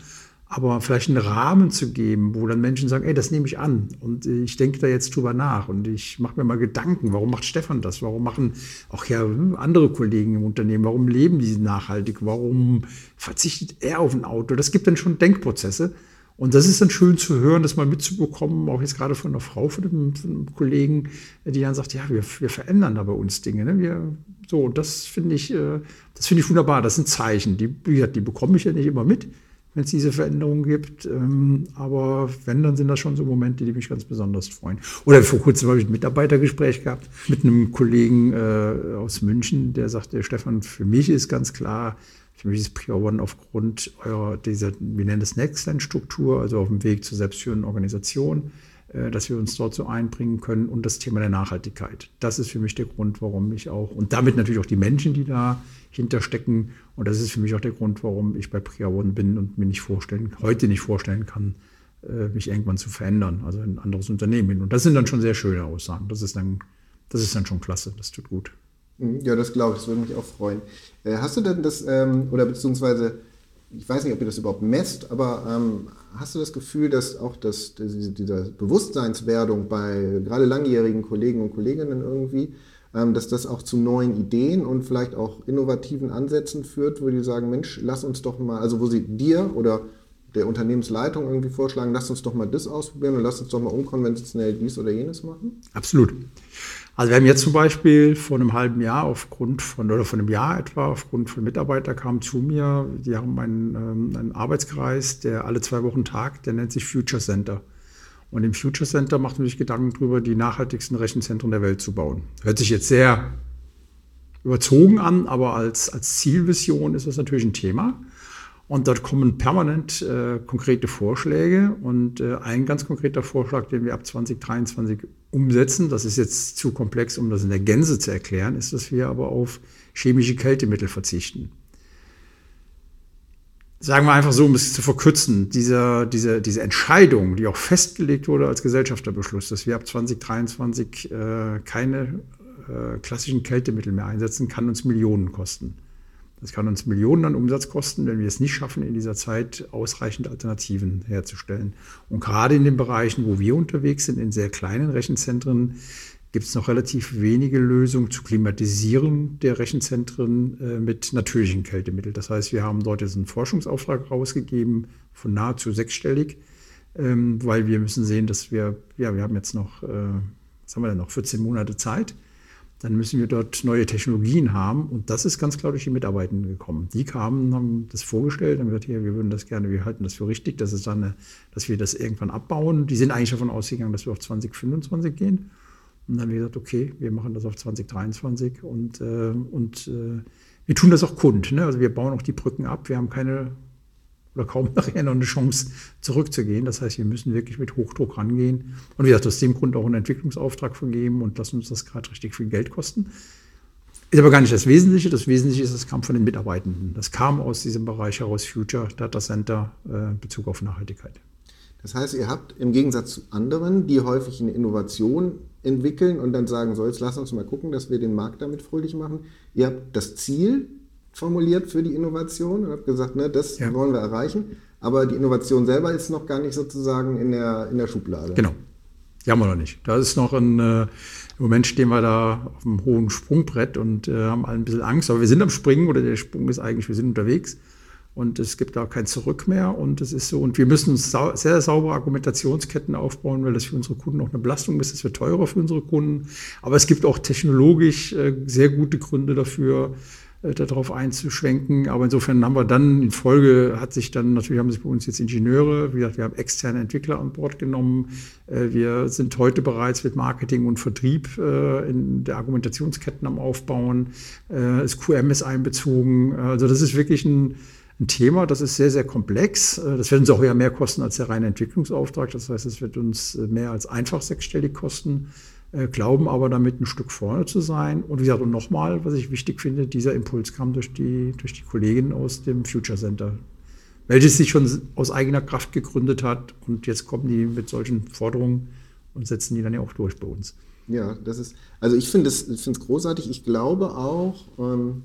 B: aber vielleicht einen Rahmen zu geben, wo dann Menschen sagen, ey, das nehme ich an und ich denke da jetzt drüber nach und ich mache mir mal Gedanken, warum macht Stefan das, warum machen auch ja andere Kollegen im Unternehmen, warum leben die nachhaltig, warum verzichtet er auf ein Auto, das gibt dann schon Denkprozesse und das ist dann schön zu hören, das mal mitzubekommen, auch jetzt gerade von einer Frau, von einem, von einem Kollegen, die dann sagt, ja, wir, wir verändern da bei uns Dinge, ne? wir, so, das finde ich, äh, das finde ich wunderbar, das sind Zeichen, die, die bekomme ich ja nicht immer mit, wenn es diese Veränderungen gibt. Ähm, aber wenn, dann sind das schon so Momente, die mich ganz besonders freuen. Oder vor kurzem habe ich ein Mitarbeitergespräch gehabt mit einem Kollegen äh, aus München, der sagte, Stefan, für mich ist ganz klar, für mich ist Prior One aufgrund eurer, dieser, wir nennen das Nextland-Struktur, also auf dem Weg zur selbstführenden Organisation, dass wir uns dort so einbringen können und das Thema der Nachhaltigkeit. Das ist für mich der Grund, warum ich auch, und damit natürlich auch die Menschen, die da hinterstecken, und das ist für mich auch der Grund, warum ich bei Priya One bin und mir nicht vorstellen, heute nicht vorstellen kann, äh, mich irgendwann zu verändern, also ein anderes Unternehmen hin. Und das sind dann schon sehr schöne Aussagen. Das ist dann, das ist dann schon klasse, das tut gut.
A: Mhm, ja, das glaube ich, das würde mich auch freuen. Äh, hast du denn das, ähm, oder beziehungsweise ich weiß nicht, ob ihr das überhaupt messt, aber ähm, hast du das Gefühl, dass auch das, diese Bewusstseinswerdung bei gerade langjährigen Kollegen und Kolleginnen irgendwie, ähm, dass das auch zu neuen Ideen und vielleicht auch innovativen Ansätzen führt, wo die sagen, Mensch, lass uns doch mal, also wo sie dir oder der Unternehmensleitung irgendwie vorschlagen, lasst uns doch mal das ausprobieren und lasst uns doch mal unkonventionell dies oder jenes machen?
B: Absolut. Also wir haben jetzt zum Beispiel vor einem halben Jahr aufgrund von, oder von einem Jahr etwa, aufgrund von Mitarbeitern kamen zu mir, die haben einen, ähm, einen Arbeitskreis, der alle zwei Wochen tagt, der nennt sich Future Center. Und im Future Center macht man sich Gedanken darüber, die nachhaltigsten Rechenzentren der Welt zu bauen. Hört sich jetzt sehr überzogen an, aber als, als Zielvision ist das natürlich ein Thema. Und dort kommen permanent äh, konkrete Vorschläge. Und äh, ein ganz konkreter Vorschlag, den wir ab 2023 umsetzen, das ist jetzt zu komplex, um das in der Gänze zu erklären, ist, dass wir aber auf chemische Kältemittel verzichten. Sagen wir einfach so, um es zu verkürzen, diese, diese, diese Entscheidung, die auch festgelegt wurde als Gesellschafterbeschluss, dass wir ab 2023 äh, keine äh, klassischen Kältemittel mehr einsetzen, kann uns Millionen kosten. Das kann uns Millionen an Umsatz kosten, wenn wir es nicht schaffen, in dieser Zeit ausreichend Alternativen herzustellen. Und gerade in den Bereichen, wo wir unterwegs sind, in sehr kleinen Rechenzentren, gibt es noch relativ wenige Lösungen zu klimatisieren der Rechenzentren äh, mit natürlichen Kältemitteln. Das heißt, wir haben dort jetzt einen Forschungsauftrag rausgegeben von nahezu sechsstellig, ähm, weil wir müssen sehen, dass wir, ja, wir haben jetzt noch, äh, was haben wir denn noch, 14 Monate Zeit dann müssen wir dort neue Technologien haben. Und das ist ganz klar durch die Mitarbeitenden gekommen. Die kamen, haben das vorgestellt, haben gesagt, hier, wir würden das gerne, wir halten das für richtig, dass, es dann dass wir das irgendwann abbauen. Die sind eigentlich davon ausgegangen, dass wir auf 2025 gehen. Und dann haben wir gesagt, okay, wir machen das auf 2023 und, äh, und äh, wir tun das auch kund. Ne? Also wir bauen auch die Brücken ab. Wir haben keine oder kaum noch eine Chance zurückzugehen. Das heißt, wir müssen wirklich mit Hochdruck rangehen. Und wie gesagt, aus dem Grund auch einen Entwicklungsauftrag vergeben und lassen uns das gerade richtig viel Geld kosten. Ist aber gar nicht das Wesentliche. Das Wesentliche ist, das kam von den Mitarbeitenden. Das kam aus diesem Bereich heraus, Future Data Center, äh, Bezug auf Nachhaltigkeit.
A: Das heißt, ihr habt im Gegensatz zu anderen, die häufig eine Innovation entwickeln und dann sagen, so jetzt lass uns mal gucken, dass wir den Markt damit fröhlich machen. Ihr habt das Ziel, formuliert für die Innovation und habe gesagt, ne, das ja. wollen wir erreichen. Aber die Innovation selber ist noch gar nicht sozusagen in der, in der Schublade.
B: Genau. Die haben wir noch nicht. Da ist noch ein, äh, im Moment stehen wir da auf einem hohen Sprungbrett und äh, haben alle ein bisschen Angst. Aber wir sind am Springen oder der Sprung ist eigentlich, wir sind unterwegs und es gibt da kein Zurück mehr und es ist so. Und wir müssen uns sau sehr saubere Argumentationsketten aufbauen, weil das für unsere Kunden auch eine Belastung ist. Es wird teurer für unsere Kunden. Aber es gibt auch technologisch äh, sehr gute Gründe dafür, äh, darauf einzuschwenken. Aber insofern haben wir dann in Folge, hat sich dann, natürlich haben sich bei uns jetzt Ingenieure, wie gesagt, wir haben externe Entwickler an Bord genommen. Äh, wir sind heute bereits mit Marketing und Vertrieb äh, in der Argumentationsketten am Aufbauen. Das QM ist einbezogen. Also das ist wirklich ein, ein Thema, das ist sehr, sehr komplex. Das wird uns auch eher mehr kosten als der reine Entwicklungsauftrag. Das heißt, es wird uns mehr als einfach sechsstellig kosten. Äh, glauben aber damit ein Stück vorne zu sein. Und wie gesagt, und nochmal, was ich wichtig finde, dieser Impuls kam durch die, durch die Kollegin aus dem Future Center, welches sich schon aus eigener Kraft gegründet hat. Und jetzt kommen die mit solchen Forderungen und setzen die dann ja auch durch bei uns.
A: Ja, das ist, also ich finde es großartig. Ich glaube auch, ähm,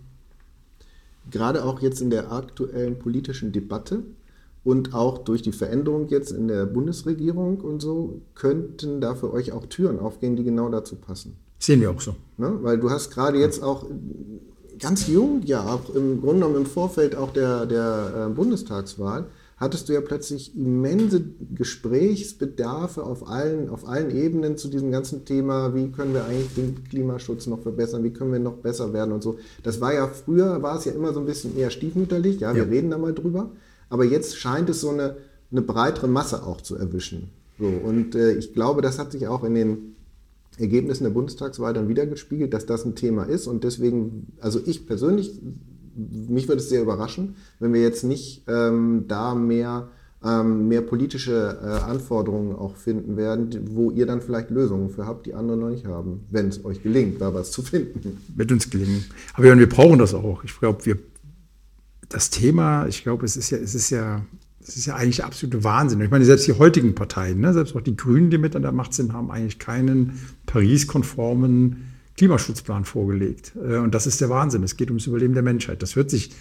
A: gerade auch jetzt in der aktuellen politischen Debatte, und auch durch die Veränderung jetzt in der Bundesregierung und so könnten da für euch auch Türen aufgehen, die genau dazu passen.
B: Sehen wir auch so.
A: Ne? Weil du hast gerade jetzt auch ganz jung, ja, auch im Grunde genommen im Vorfeld auch der, der äh, Bundestagswahl, hattest du ja plötzlich immense Gesprächsbedarfe auf allen, auf allen Ebenen zu diesem ganzen Thema, wie können wir eigentlich den Klimaschutz noch verbessern, wie können wir noch besser werden und so. Das war ja früher, war es ja immer so ein bisschen eher stiefmütterlich, ja, wir ja. reden da mal drüber aber jetzt scheint es so eine, eine breitere Masse auch zu erwischen. So, und äh, ich glaube, das hat sich auch in den Ergebnissen der Bundestagswahl dann wiedergespiegelt, dass das ein Thema ist. Und deswegen, also ich persönlich, mich würde es sehr überraschen, wenn wir jetzt nicht ähm, da mehr, ähm, mehr politische äh, Anforderungen auch finden werden, wo ihr dann vielleicht Lösungen für habt, die andere noch nicht haben, wenn es euch gelingt, da was zu finden.
B: Wird uns gelingen. Aber wir brauchen das auch. Ich glaube, wir das Thema, ich glaube, es ist ja, es ist ja, es ist ja eigentlich absolute Wahnsinn. Ich meine, selbst die heutigen Parteien, ne, selbst auch die Grünen, die mit an der Macht sind, haben eigentlich keinen Paris-konformen Klimaschutzplan vorgelegt. Äh, und das ist der Wahnsinn. Es geht ums Überleben der Menschheit. Das hört sich,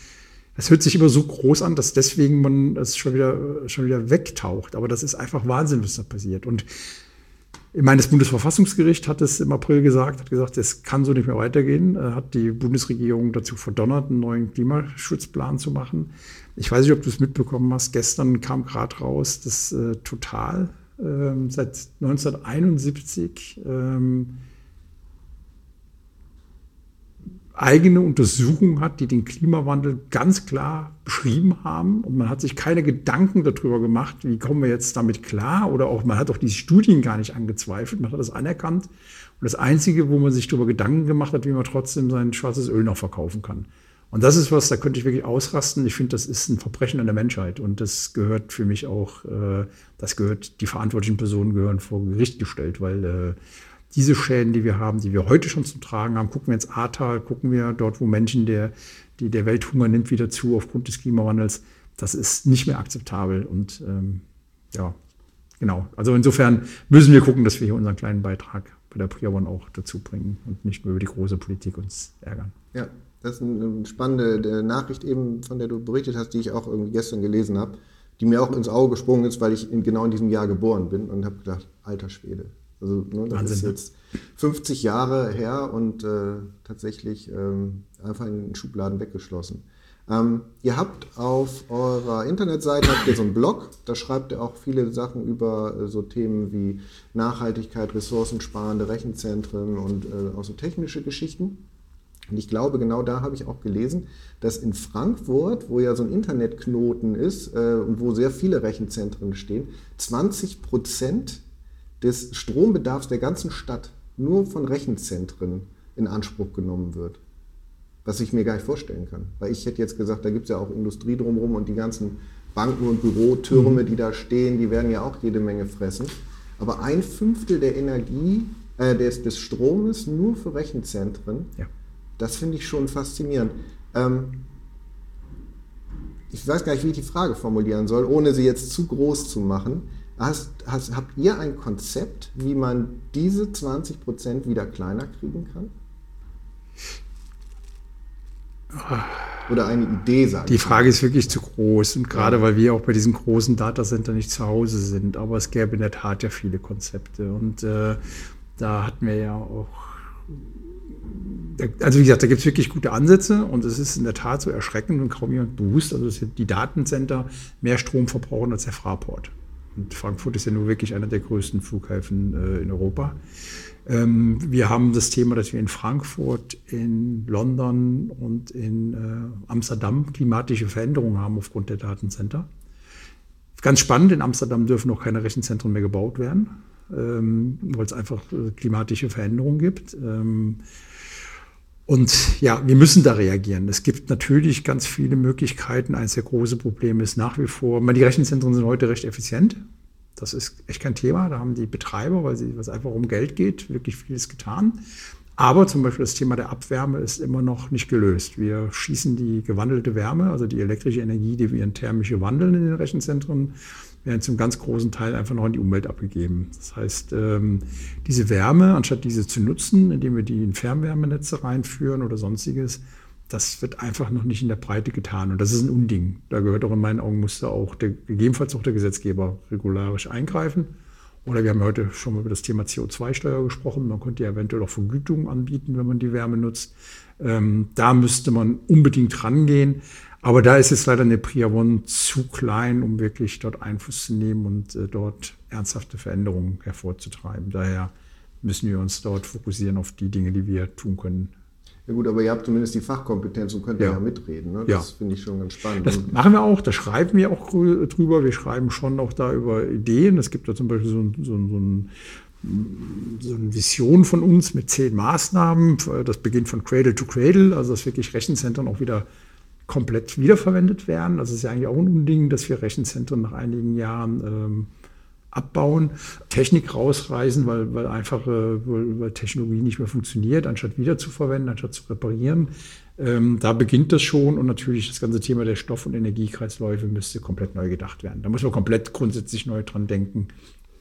B: das hört sich immer so groß an, dass deswegen man es schon wieder, schon wieder wegtaucht. Aber das ist einfach Wahnsinn, was da passiert. Und Ich meine, das Bundesverfassungsgericht hat es im April gesagt, hat gesagt, es kann so nicht mehr weitergehen, Er hat die Bundesregierung dazu verdonnert, einen neuen Klimaschutzplan zu machen. Ich weiß nicht, ob du es mitbekommen hast. Gestern kam gerade raus, dass äh, Total äh, seit 1971 ähm, eigene Untersuchungen hat, die den Klimawandel ganz klar beschrieben haben. Und man hat sich keine Gedanken darüber gemacht, wie kommen wir jetzt damit klar. Oder auch, man hat auch diese Studien gar nicht angezweifelt, man hat das anerkannt. Und das Einzige, wo man sich darüber Gedanken gemacht hat, wie man trotzdem sein schwarzes Öl noch verkaufen kann. Und das ist was, da könnte ich wirklich ausrasten. Ich finde, das ist ein Verbrechen an der Menschheit. Und das gehört für mich auch, äh, das gehört, die verantwortlichen Personen gehören vor Gericht gestellt, weil äh, diese Schäden, die wir haben, die wir heute schon zu tragen haben, gucken wir ins Ahrtal, gucken wir dort, wo Menschen, der, die, der Welthunger nimmt wieder zu aufgrund des Klimawandels, das ist nicht mehr akzeptabel. Und ähm, ja, genau. Also insofern müssen wir gucken, dass wir hier unseren kleinen Beitrag bei der Prior One auch dazu bringen und nicht nur über die große Politik uns ärgern.
A: Ja, das ist eine spannende Nachricht eben, von der du berichtet hast, die ich auch irgendwie gestern gelesen habe, die mir auch ins Auge gesprungen ist, weil ich in, genau in diesem Jahr geboren bin und habe gedacht, alter Schwede, also ne, das Wahnsinn, ist ne? jetzt 50 Jahre her und äh, tatsächlich ähm, einfach in den Schubladen weggeschlossen. Ähm, ihr habt auf eurer Internetseite habt ihr so einen Blog, da schreibt ihr auch viele Sachen über äh, so Themen wie Nachhaltigkeit, ressourcensparende Rechenzentren und äh, auch so technische Geschichten. Und ich glaube, genau da habe ich auch gelesen, dass in Frankfurt, wo ja so ein Internetknoten ist äh, und wo sehr viele Rechenzentren stehen, 20 Prozent des Strombedarfs der ganzen Stadt nur von Rechenzentren in Anspruch genommen wird. Was ich mir gar nicht vorstellen kann. Weil ich hätte jetzt gesagt, da gibt es ja auch Industrie drumherum und die ganzen Banken und Bürotürme, mhm. die da stehen, die werden ja auch jede Menge fressen. Aber ein Fünftel der Energie, äh, des, des Stromes nur für Rechenzentren, ja. das finde ich schon faszinierend. Ähm, ich weiß gar nicht, wie ich die Frage formulieren soll, ohne sie jetzt zu groß zu machen. Hast, hast, habt ihr ein Konzept, wie man diese 20 Prozent wieder kleiner kriegen kann? Oder eine Idee sagen?
B: Die Frage ist wirklich zu groß und gerade ja. weil wir auch bei diesen großen Datacenter nicht zu Hause sind. Aber es gäbe in der Tat ja viele Konzepte und äh, da hatten wir ja auch also wie gesagt, da gibt es wirklich gute Ansätze und es ist in der Tat so erschreckend und kaum jemand bewusst, also dass die Datencenter mehr Strom verbrauchen als der Fraport. Und Frankfurt ist ja nur wirklich einer der größten Flughäfen äh, in Europa. Ähm, wir haben das Thema, dass wir in Frankfurt, in London und in äh, Amsterdam klimatische Veränderungen haben aufgrund der Datencenter. Ganz spannend, in Amsterdam dürfen noch keine Rechenzentren mehr gebaut werden, ähm, weil es einfach äh, klimatische Veränderungen gibt. Ähm, und ja, wir müssen da reagieren. Es gibt natürlich ganz viele Möglichkeiten. Eines der großen Probleme ist nach wie vor, die Rechenzentren sind heute recht effizient. Das ist echt kein Thema. Da haben die Betreiber, weil es einfach um Geld geht, wirklich vieles getan. Aber zum Beispiel das Thema der Abwärme ist immer noch nicht gelöst. Wir schießen die gewandelte Wärme, also die elektrische Energie, die wir in thermische wandeln in den Rechenzentren, werden zum ganz großen Teil einfach noch in die Umwelt abgegeben. Das heißt, ähm, diese Wärme, anstatt diese zu nutzen, indem wir die in Fernwärmenetze reinführen oder sonstiges, das wird einfach noch nicht in der Breite getan. Und das ist ein Unding. Da gehört auch in meinen Augen, musste auch der, gegebenenfalls auch der Gesetzgeber regularisch eingreifen. Oder wir haben heute schon mal über das Thema CO2-Steuer gesprochen. Man könnte ja eventuell auch Vergütungen anbieten, wenn man die Wärme nutzt. Ähm, da müsste man unbedingt rangehen. Aber da ist jetzt leider eine Priya One zu klein, um wirklich dort Einfluss zu nehmen und äh, dort ernsthafte Veränderungen hervorzutreiben. Daher müssen wir uns dort fokussieren auf die Dinge, die wir tun können.
A: Ja gut, aber ihr habt zumindest die Fachkompetenz und könnt ja, ja mitreden. Ne? Das ja. finde ich schon ganz spannend.
B: Das machen wir auch, da schreiben wir auch drüber. Wir schreiben schon auch da über Ideen. Es gibt da zum Beispiel so ein, so ein, so ein so eine Vision von uns mit zehn Maßnahmen. Das beginnt von Cradle to Cradle, also dass wirklich Rechenzentren auch wieder komplett wiederverwendet werden. Das ist ja eigentlich auch ein Unding, dass wir Rechenzentren nach einigen Jahren ähm, abbauen, Technik rausreißen, weil, weil einfach äh, weil, weil Technologie nicht mehr funktioniert, anstatt wiederzuverwenden, anstatt zu reparieren. Ähm, da beginnt das schon und natürlich das ganze Thema der Stoff- und Energiekreisläufe müsste komplett neu gedacht werden. Da muss man komplett grundsätzlich neu dran denken.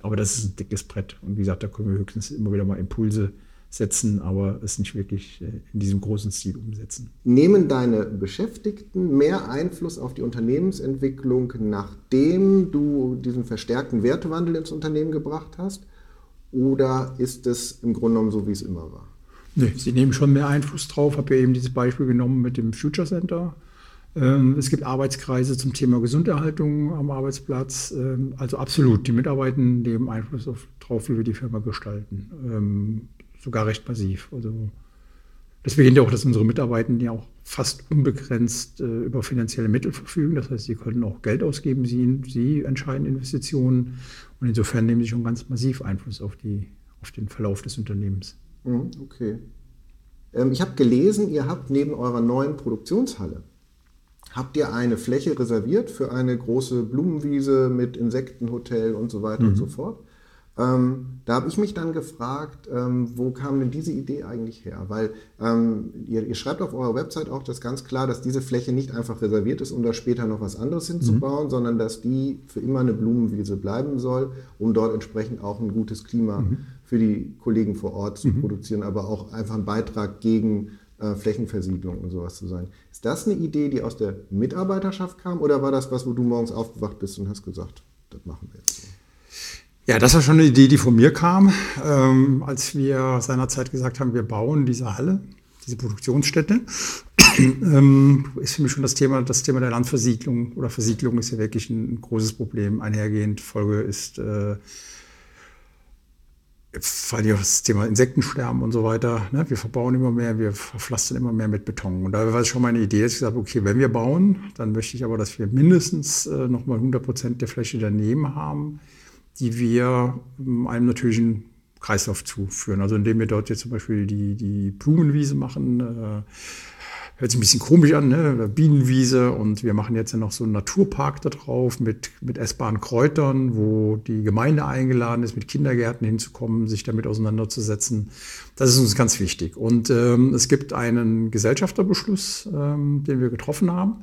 B: Aber das ist ein dickes Brett. Und wie gesagt, da können wir höchstens immer wieder mal Impulse setzen, aber es nicht wirklich äh, in diesem großen Stil umsetzen.
A: Nehmen deine Beschäftigten mehr Einfluss auf die Unternehmensentwicklung, nachdem du diesen verstärkten Wertewandel ins Unternehmen gebracht hast? oder ist es im Grunde genommen so, wie es immer war?
B: Nee, sie nehmen schon mehr Einfluss drauf. Ich habe ja eben dieses Beispiel genommen mit dem Future Center. Ähm, es gibt Arbeitskreise zum Thema Gesunderhaltung am Arbeitsplatz. Ähm, also absolut, die Mitarbeitenden nehmen Einfluss darauf, wie wir die Firma gestalten. Ähm, sogar recht massiv. Also das beginnt ja auch, dass unsere Mitarbeitenden ja auch fast unbegrenzt äh, über finanzielle Mittel verfügen. Das heißt, sie können auch Geld ausgeben, sie, sie entscheiden Investitionen. Und insofern nehmen sie schon ganz massiv Einfluss auf, die, auf den Verlauf des Unternehmens.
A: Mhm, okay. ich habe gelesen, ihr habt neben eurer neuen Produktionshalle habt ihr eine Fläche reserviert für eine große Blumenwiese mit Insektenhotel und so weiter mhm. und so fort. Ähm, da habe ich mich dann gefragt, ähm, wo kam denn diese Idee eigentlich her? Weil ähm, ihr, ihr, schreibt auf eurer Website auch das ganz klar, dass diese Fläche nicht einfach reserviert ist, um da später noch was anderes hinzubauen, mhm. sondern dass die für immer eine Blumenwiese bleiben soll, um dort entsprechend auch ein gutes Klima mhm. für die Kollegen vor Ort zu mhm. produzieren, aber auch einfach einen Beitrag gegen äh, Flächenversiegelung und sowas zu sein. Ist das eine Idee, die aus der Mitarbeiterschaft kam oder war das was, wo du morgens aufgewacht bist und hast gesagt, das machen wir jetzt so?
B: Ja, das war schon eine Idee, die von mir kam, ähm, als wir seinerzeit gesagt haben, wir bauen diese Halle, diese Produktionsstätte. ähm, ist für mich schon das Thema, das Thema der Landversiedlung oder Versiedlung ist ja wirklich ein, großes Problem einhergehend. Folge ist äh, vor allem das Thema Insektensterben und so weiter. Ne? Wir verbauen immer mehr, wir verpflastern immer mehr mit Beton. Und da war es schon meine Idee, dass ich gesagt habe, okay, wenn wir bauen, dann möchte ich aber, dass wir mindestens äh, nochmal 100 Prozent der Fläche daneben haben, die wir ähm, einem natürlichen Kreislauf zuführen. Also indem wir dort jetzt zum Beispiel die, die Blumenwiese machen, äh, hört sich ein bisschen komisch an, ne? Bienenwiese und wir machen jetzt noch so einen Naturpark da drauf mit, mit essbaren Kräutern, wo die Gemeinde eingeladen ist, mit Kindergärten hinzukommen, sich damit auseinanderzusetzen. Das ist uns ganz wichtig. Und ähm, es gibt einen Gesellschafterbeschluss, ähm, den wir getroffen haben.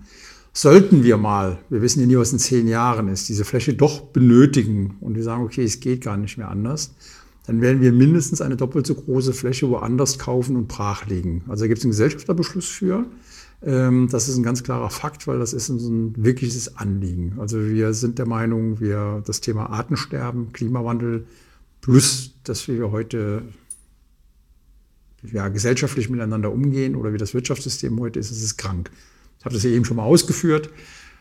B: Sollten wir mal, wir wissen ja nie, was in zehn Jahren ist, diese Fläche doch benötigen und wir sagen, okay, es geht gar nicht mehr anders, dann werden wir mindestens eine doppelt so große Fläche woanders kaufen und brachlegen. Also da gibt es einen Gesellschafterbeschluss für. Ähm, das ist ein ganz klarer Fakt, weil das ist uns ein wirkliches Anliegen. Also wir sind der Meinung, wir das Thema Artensterben, Klimawandel plus, dass wir heute ja, gesellschaftlich miteinander umgehen oder wie das Wirtschaftssystem heute ist, es ist krank. Ich habe das ja eben schon mal ausgeführt.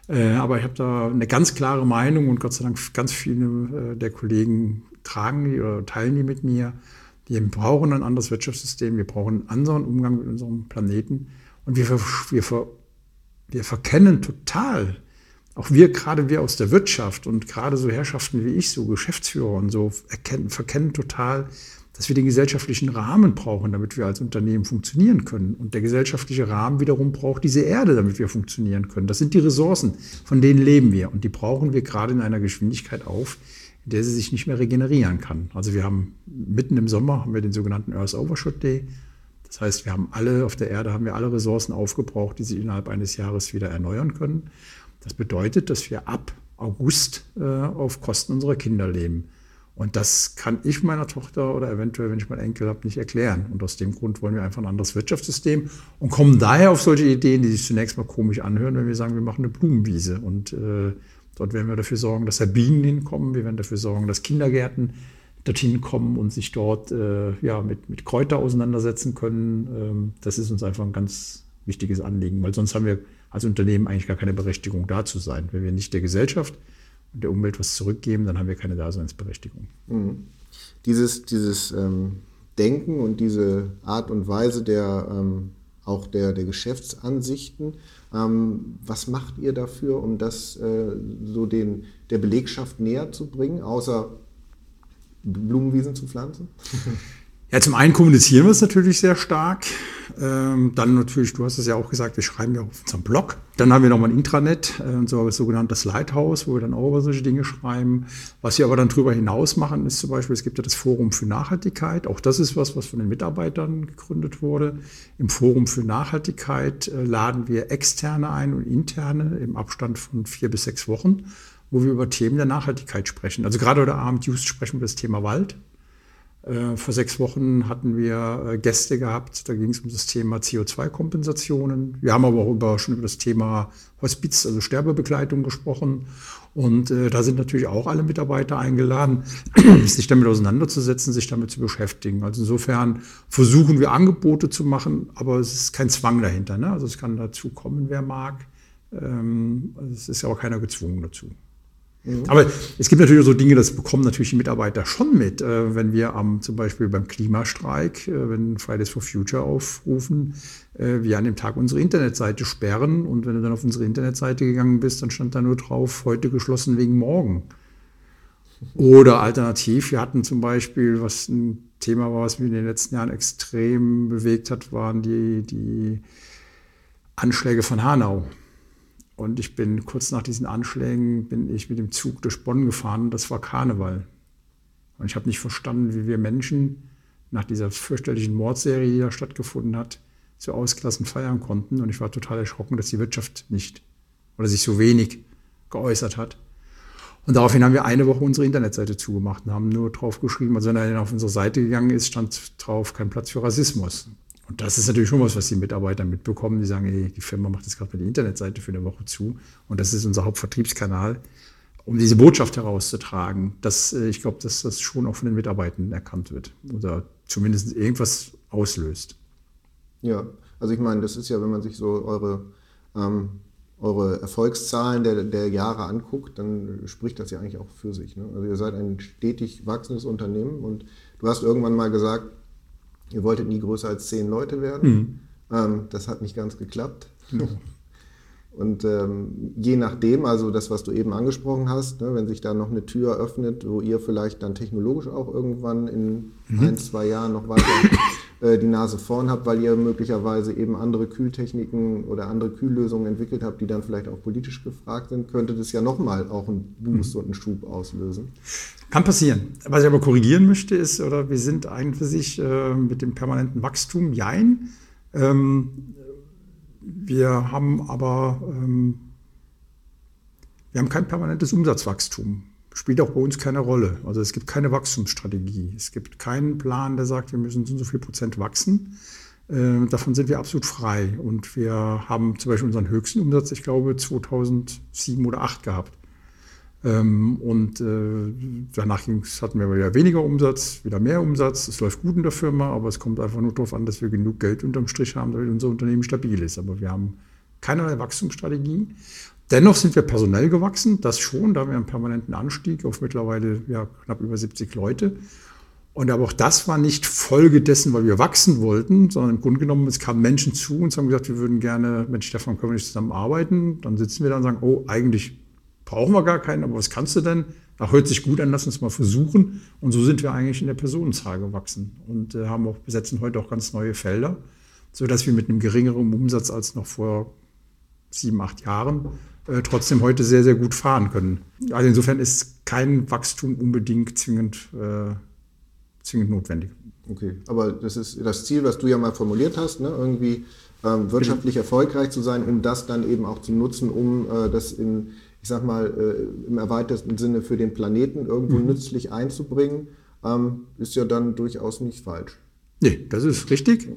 B: Äh, aber ich habe da eine ganz klare Meinung und Gott sei Dank ganz viele äh, der Kollegen tragen die oder teilen die mit mir. Wir brauchen ein anderes Wirtschaftssystem, wir brauchen einen anderen Umgang mit unserem Planeten. Und wir, wir, wir verkennen total, auch wir, gerade wir aus der Wirtschaft und gerade so Herrschaften wie ich, so Geschäftsführer und so, erkennen, verkennen total, dass wir den gesellschaftlichen Rahmen brauchen, damit wir als Unternehmen funktionieren können. Und der gesellschaftliche Rahmen wiederum braucht diese Erde, damit wir funktionieren können. Das sind die Ressourcen, von denen leben wir. Und die brauchen wir gerade in einer Geschwindigkeit auf, in der sie sich nicht mehr regenerieren kann. Also wir haben mitten im Sommer haben wir den sogenannten Earth Overshoot Day. Das heißt, wir haben alle auf der Erde haben wir alle Ressourcen aufgebraucht, die sich innerhalb eines Jahres wieder erneuern können. Das bedeutet, dass wir ab August äh, auf Kosten unserer Kinder leben. Und das kann ich meiner Tochter oder eventuell, wenn ich mal Enkel habe, nicht erklären. Und aus dem Grund wollen wir einfach ein anderes Wirtschaftssystem und kommen daher auf solche Ideen, die sich zunächst mal komisch anhören, wenn wir sagen, wir machen eine Blumenwiese. Und äh, dort werden wir dafür sorgen, dass da Bienen hinkommen. Wir werden dafür sorgen, dass Kindergärten dorthin kommen und sich dort äh, ja, mit, mit Kräuter auseinandersetzen können. Ähm, das ist uns einfach ein ganz wichtiges Anliegen, weil sonst haben wir als Unternehmen eigentlich gar keine Berechtigung da zu sein. Wenn wir nicht der Gesellschaft und der Umwelt was zurückgeben, dann haben wir keine Daseinsberechtigung. Mhm.
A: Dieses, dieses ähm, Denken und diese Art und Weise der ähm, auch der, der Geschäftsansichten, ähm, was macht ihr dafür, um das äh, so den, der Belegschaft näher zu bringen, außer Blumenwiesen zu pflanzen?
B: Ja, zum einen kommunizieren wir es natürlich sehr stark. Ähm, dann natürlich, du hast es ja auch gesagt, wir schreiben ja auf unserem Blog. Dann haben wir nochmal ein Intranet, äh, so das sogenannte Lighthouse, wo wir dann auch über solche Dinge schreiben. Was wir aber dann darüber hinaus machen, ist zum Beispiel, es gibt ja das Forum für Nachhaltigkeit. Auch das ist was, was von den Mitarbeitern gegründet wurde. Im Forum für Nachhaltigkeit äh, laden wir Externe ein und Interne im Abstand von vier bis sechs Wochen, wo wir über Themen der Nachhaltigkeit sprechen. Also gerade heute Abend just sprechen wir das Thema Wald vor sechs Wochen hatten wir äh, Gäste gehabt, da ging es um das Thema CO2-Kompensationen. Wir haben aber auch über, schon über das Thema Hospiz, also Sterbebegleitung gesprochen. Und äh, da sind natürlich auch alle Mitarbeiter eingeladen, sich damit auseinanderzusetzen, sich damit zu beschäftigen. Also insofern versuchen wir Angebote zu machen, aber es ist kein Zwang dahinter. Ne? Also es kann dazu kommen, wer mag. Ähm, es ist aber keiner gezwungen dazu. Mhm. Aber es gibt natürlich so Dinge, das bekommen natürlich die Mitarbeiter schon mit, äh, wenn wir am, zum Beispiel beim Klimastreik, äh, wenn Fridays for Future aufrufen, äh, wir an dem Tag unsere Internetseite sperren und wenn du dann auf unsere Internetseite gegangen bist, dann stand da nur drauf, heute geschlossen wegen morgen. Oder alternativ, wir hatten zum Beispiel, was ein Thema war, was mich in den letzten Jahren extrem bewegt hat, waren die, die Anschläge von Hanau. Und ich bin kurz nach diesen Anschlägen bin ich mit dem Zug durch Bonn gefahren. Das war Karneval. Und ich habe nicht verstanden, wie wir Menschen nach dieser fürchterlichen Mordserie, die da stattgefunden hat, so ausgelassen feiern konnten. Und ich war total erschrocken, dass die Wirtschaft nicht oder sich so wenig geäußert hat. Und daraufhin haben wir eine Woche unsere Internetseite zugemacht und haben nur drauf geschrieben, also wenn er auf unsere Seite gegangen ist, stand drauf kein Platz für Rassismus. Und das ist natürlich schon was, was die Mitarbeiter mitbekommen. Die sagen, ey, die Firma macht jetzt gerade mal die Internetseite für eine Woche zu. Und das ist unser Hauptvertriebskanal, um diese Botschaft herauszutragen. Dass, äh, ich glaube, dass das schon auch von den Mitarbeitern erkannt wird. Oder zumindest irgendwas auslöst.
A: Ja, also ich meine, das ist ja, wenn man sich so eure, ähm, eure Erfolgszahlen der, der Jahre anguckt, dann spricht das ja eigentlich auch für sich. Ne? Also ihr seid ein stetig wachsendes Unternehmen und du hast irgendwann mal gesagt, Ihr wolltet nie größer als zehn Leute werden. Mhm. Ähm, das hat nicht ganz geklappt. Mhm. Und ähm, je nachdem, also das, was du eben angesprochen hast, ne, wenn sich da noch eine Tür öffnet, wo ihr vielleicht dann technologisch auch irgendwann in mhm. ein, zwei Jahren noch weiter äh, die Nase vorn habt, weil ihr möglicherweise eben andere Kühltechniken oder andere Kühllösungen entwickelt habt, die dann vielleicht auch politisch gefragt sind, könnte das ja nochmal auch einen Boost mhm. und einen Schub auslösen.
B: Kann passieren. Was ich aber korrigieren möchte, ist, oder wir sind eigentlich äh, mit dem permanenten Wachstum, jein. Ähm, wir haben aber ähm, wir haben kein permanentes Umsatzwachstum. Spielt auch bei uns keine Rolle. Also es gibt keine Wachstumsstrategie. Es gibt keinen Plan, der sagt, wir müssen so und so viel Prozent wachsen. Äh, davon sind wir absolut frei. Und wir haben zum Beispiel unseren höchsten Umsatz, ich glaube, 2007 oder 2008 gehabt. Ähm, und äh, danach hatten wir wieder weniger Umsatz, wieder mehr Umsatz. Es läuft gut in der Firma, aber es kommt einfach nur darauf an, dass wir genug Geld unterm Strich haben, damit unser Unternehmen stabil ist. Aber wir haben keinerlei Wachstumsstrategie. Dennoch sind wir personell gewachsen, das schon. Da haben wir einen permanenten Anstieg auf mittlerweile ja, knapp über 70 Leute. Und aber auch das war nicht Folge dessen, weil wir wachsen wollten, sondern im Grunde genommen, es kamen Menschen zu uns haben gesagt, wir würden gerne mit Stefan können zusammenarbeiten. Dann sitzen wir da und sagen, oh, eigentlich brauchen wir gar keinen, aber was kannst du denn? Ach, hört sich gut an, lass uns mal versuchen. Und so sind wir eigentlich in der Personenzahl gewachsen und äh, haben auch, besetzen heute auch ganz neue Felder, sodass wir mit einem geringeren Umsatz als noch vor sieben, acht Jahren äh, trotzdem heute sehr, sehr gut fahren können. Also insofern ist kein Wachstum unbedingt zwingend, äh, zwingend notwendig.
A: Okay, aber das ist das Ziel, was du ja mal formuliert hast, ne? irgendwie ähm, wirtschaftlich erfolgreich zu sein, um das dann eben auch zu nutzen, um äh, das in ich sag mal, äh, im erweiterten Sinne für den Planeten irgendwo mhm. nützlich einzubringen, ähm, ist ja dann durchaus nicht falsch.
B: Nee, das ist richtig.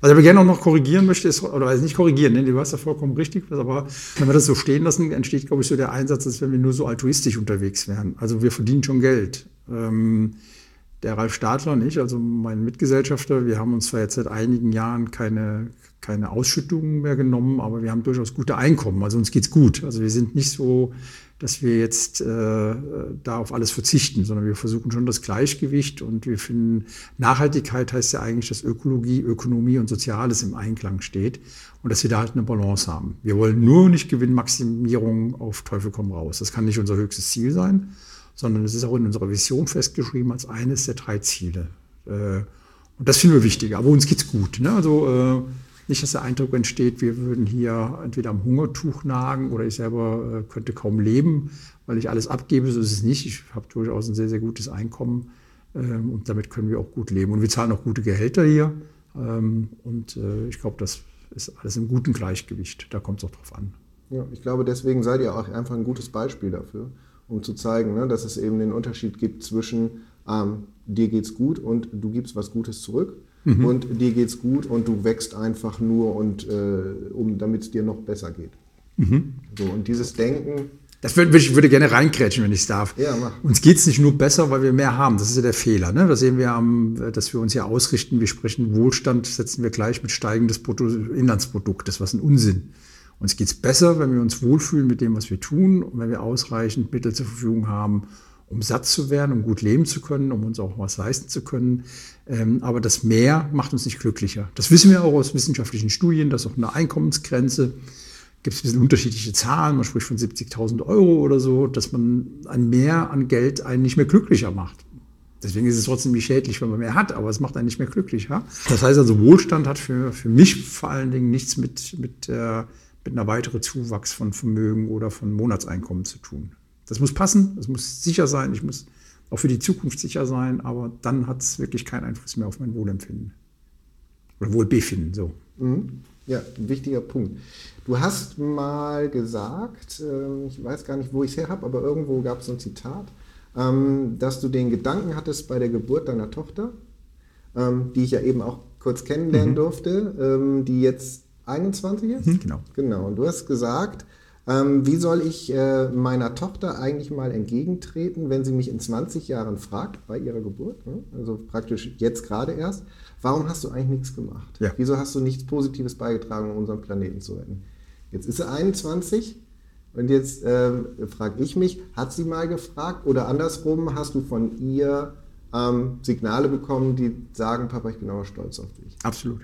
B: Was ich aber gerne auch noch korrigieren möchte, ist, oder also nicht korrigieren, ne, du hast ja vollkommen richtig, aber wenn wir das so stehen lassen, entsteht, glaube ich, so der Einsatz, als wenn wir nur so altruistisch unterwegs wären. Also wir verdienen schon Geld. Ähm, der Ralf Stadler und ich, also mein Mitgesellschafter, wir haben uns zwar jetzt seit einigen Jahren keine, keine Ausschüttungen mehr genommen, aber wir haben durchaus gute Einkommen. Also uns geht's gut. Also wir sind nicht so, dass wir jetzt äh, da auf alles verzichten, sondern wir versuchen schon das Gleichgewicht und wir finden, Nachhaltigkeit heißt ja eigentlich, dass Ökologie, Ökonomie und Soziales im Einklang steht und dass wir da halt eine Balance haben. Wir wollen nur nicht Gewinnmaximierung auf Teufel komm raus. Das kann nicht unser höchstes Ziel sein sondern es ist auch in unserer Vision festgeschrieben als eines der drei Ziele. Äh, und das finden wir wichtig. Aber uns geht es gut. Ne? Also äh, nicht, dass der Eindruck entsteht, wir würden hier entweder am Hungertuch nagen oder ich selber äh, könnte kaum leben, weil ich alles abgebe. So ist es nicht. Ich habe durchaus ein sehr, sehr gutes Einkommen ähm, und damit können wir auch gut leben. Und wir zahlen auch gute Gehälter hier. Ähm, und ich glaube, das ist alles im guten Gleichgewicht. Da kommt es auch drauf an.
A: Ja, ich glaube, deswegen seid ihr auch einfach ein gutes Beispiel dafür um zu zeigen, ne, dass es eben den Unterschied gibt zwischen ähm, dir geht's gut und du gibst was Gutes zurück. Mhm. Und dir geht's gut und du wächst einfach nur und äh, um damit es dir noch besser geht. Mhm. So, und dieses Denken.
B: Das würde, ich würde gerne reinkrätschen, wenn ich es darf. Ja, mach. Uns geht es nicht nur besser, weil wir mehr haben. Das ist ja der Fehler. Ne? Das sehen wir, am, dass wir uns ja ausrichten. Wir sprechen Wohlstand, setzen wir gleich mit steigendes Inlandsprodukt. Das ist was ein Unsinn. Uns geht es besser, wenn wir uns wohlfühlen mit dem, was wir tun und wenn wir ausreichend Mittel zur Verfügung haben, um satt zu werden, um gut leben zu können, um uns auch was leisten zu können. Ähm, aber das Mehr macht uns nicht glücklicher. Das wissen wir auch aus wissenschaftlichen Studien, dass auch eine Einkommensgrenze gibt es ein bisschen unterschiedliche Zahlen, man spricht von 70.000 Euro oder so, dass man ein Mehr an Geld einen nicht mehr glücklicher macht. Deswegen ist es trotzdem nicht schädlich, wenn man mehr hat, aber es macht einen nicht mehr glücklicher. Das heißt also, Wohlstand hat für, für mich vor allen Dingen nichts mit, mit, äh, mit einer weiteren Zuwachs von Vermögen oder von Monatseinkommen zu tun. Das muss passen, das muss sicher sein, ich muss auch für die Zukunft sicher sein, aber dann hat es wirklich keinen Einfluss mehr auf mein Wohlempfinden. Oder Wohlbefinden, so.
A: Mhm. Ja, ein wichtiger Punkt. Du hast mal gesagt, ähm, ich weiß gar nicht, wo ich es her habe, aber irgendwo gab es ein Zitat, ähm, dass du den Gedanken hattest bei der Geburt deiner Tochter, ähm, die ich ja eben auch kurz kennenlernen mhm. durfte, die jetzt 21 ist? Mhm, genau. Genau. Und du hast gesagt, ähm, wie soll ich äh, meiner Tochter eigentlich mal entgegentreten, wenn sie mich in 20 Jahren fragt, bei ihrer Geburt, ne? also praktisch jetzt gerade erst, warum hast du eigentlich nichts gemacht? Ja. Wieso hast du nichts Positives beigetragen, um unseren Planeten zu retten? Jetzt ist sie 21 und jetzt äh, frage ich mich, hat sie mal gefragt oder andersrum, hast du von ihr ähm, Signale bekommen, die sagen, Papa, ich bin aber stolz auf dich?
B: Absolut.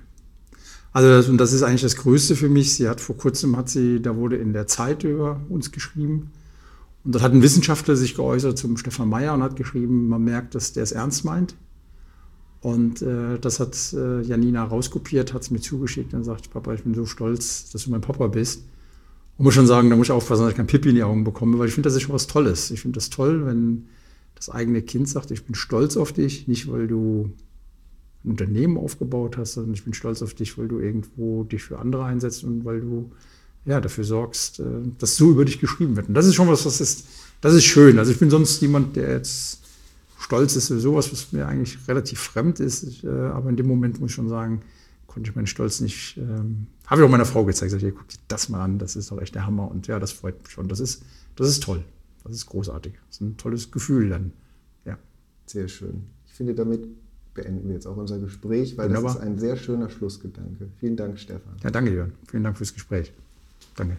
B: Also das, und das ist eigentlich das Größte für mich. Sie hat vor kurzem, hat sie, da wurde in der Zeit über uns geschrieben. Und dort hat ein Wissenschaftler sich geäußert zum Stefan Meyer und hat geschrieben, man merkt, dass der es ernst meint. Und äh, das hat äh, Janina rauskopiert, hat es mir zugeschickt und sagt, Papa, ich bin so stolz, dass du mein Papa bist. Und muss schon sagen, da muss ich aufpassen, dass ich kein Pipi in die Augen bekomme, weil ich finde, das ist schon was Tolles. Ich finde das toll, wenn das eigene Kind sagt, ich bin stolz auf dich, nicht weil du Unternehmen aufgebaut hast. Und ich bin stolz auf dich, weil du irgendwo dich für andere einsetzt und weil du ja, dafür sorgst, äh, dass so über dich geschrieben wird. Und das ist schon was, was ist, das ist schön. Also ich bin sonst jemand, der jetzt stolz ist, sowas, was mir eigentlich relativ fremd ist. Äh, aber in dem Moment muss ich schon sagen, konnte ich meinen Stolz nicht, ähm, habe ich auch meiner Frau gezeigt, ich, guck dir das mal an, das ist doch echt der Hammer. Und ja, das freut mich schon. Das ist, das ist toll. Das ist großartig. Das ist ein tolles Gefühl dann. Ja.
A: Sehr schön. Ich finde, damit beenden wir jetzt auch unser Gespräch, weil Wunderbar. das ist ein sehr schöner Schlussgedanke. Vielen Dank, Stefan.
B: Ja, danke, Jörn. Vielen Dank fürs Gespräch. Danke.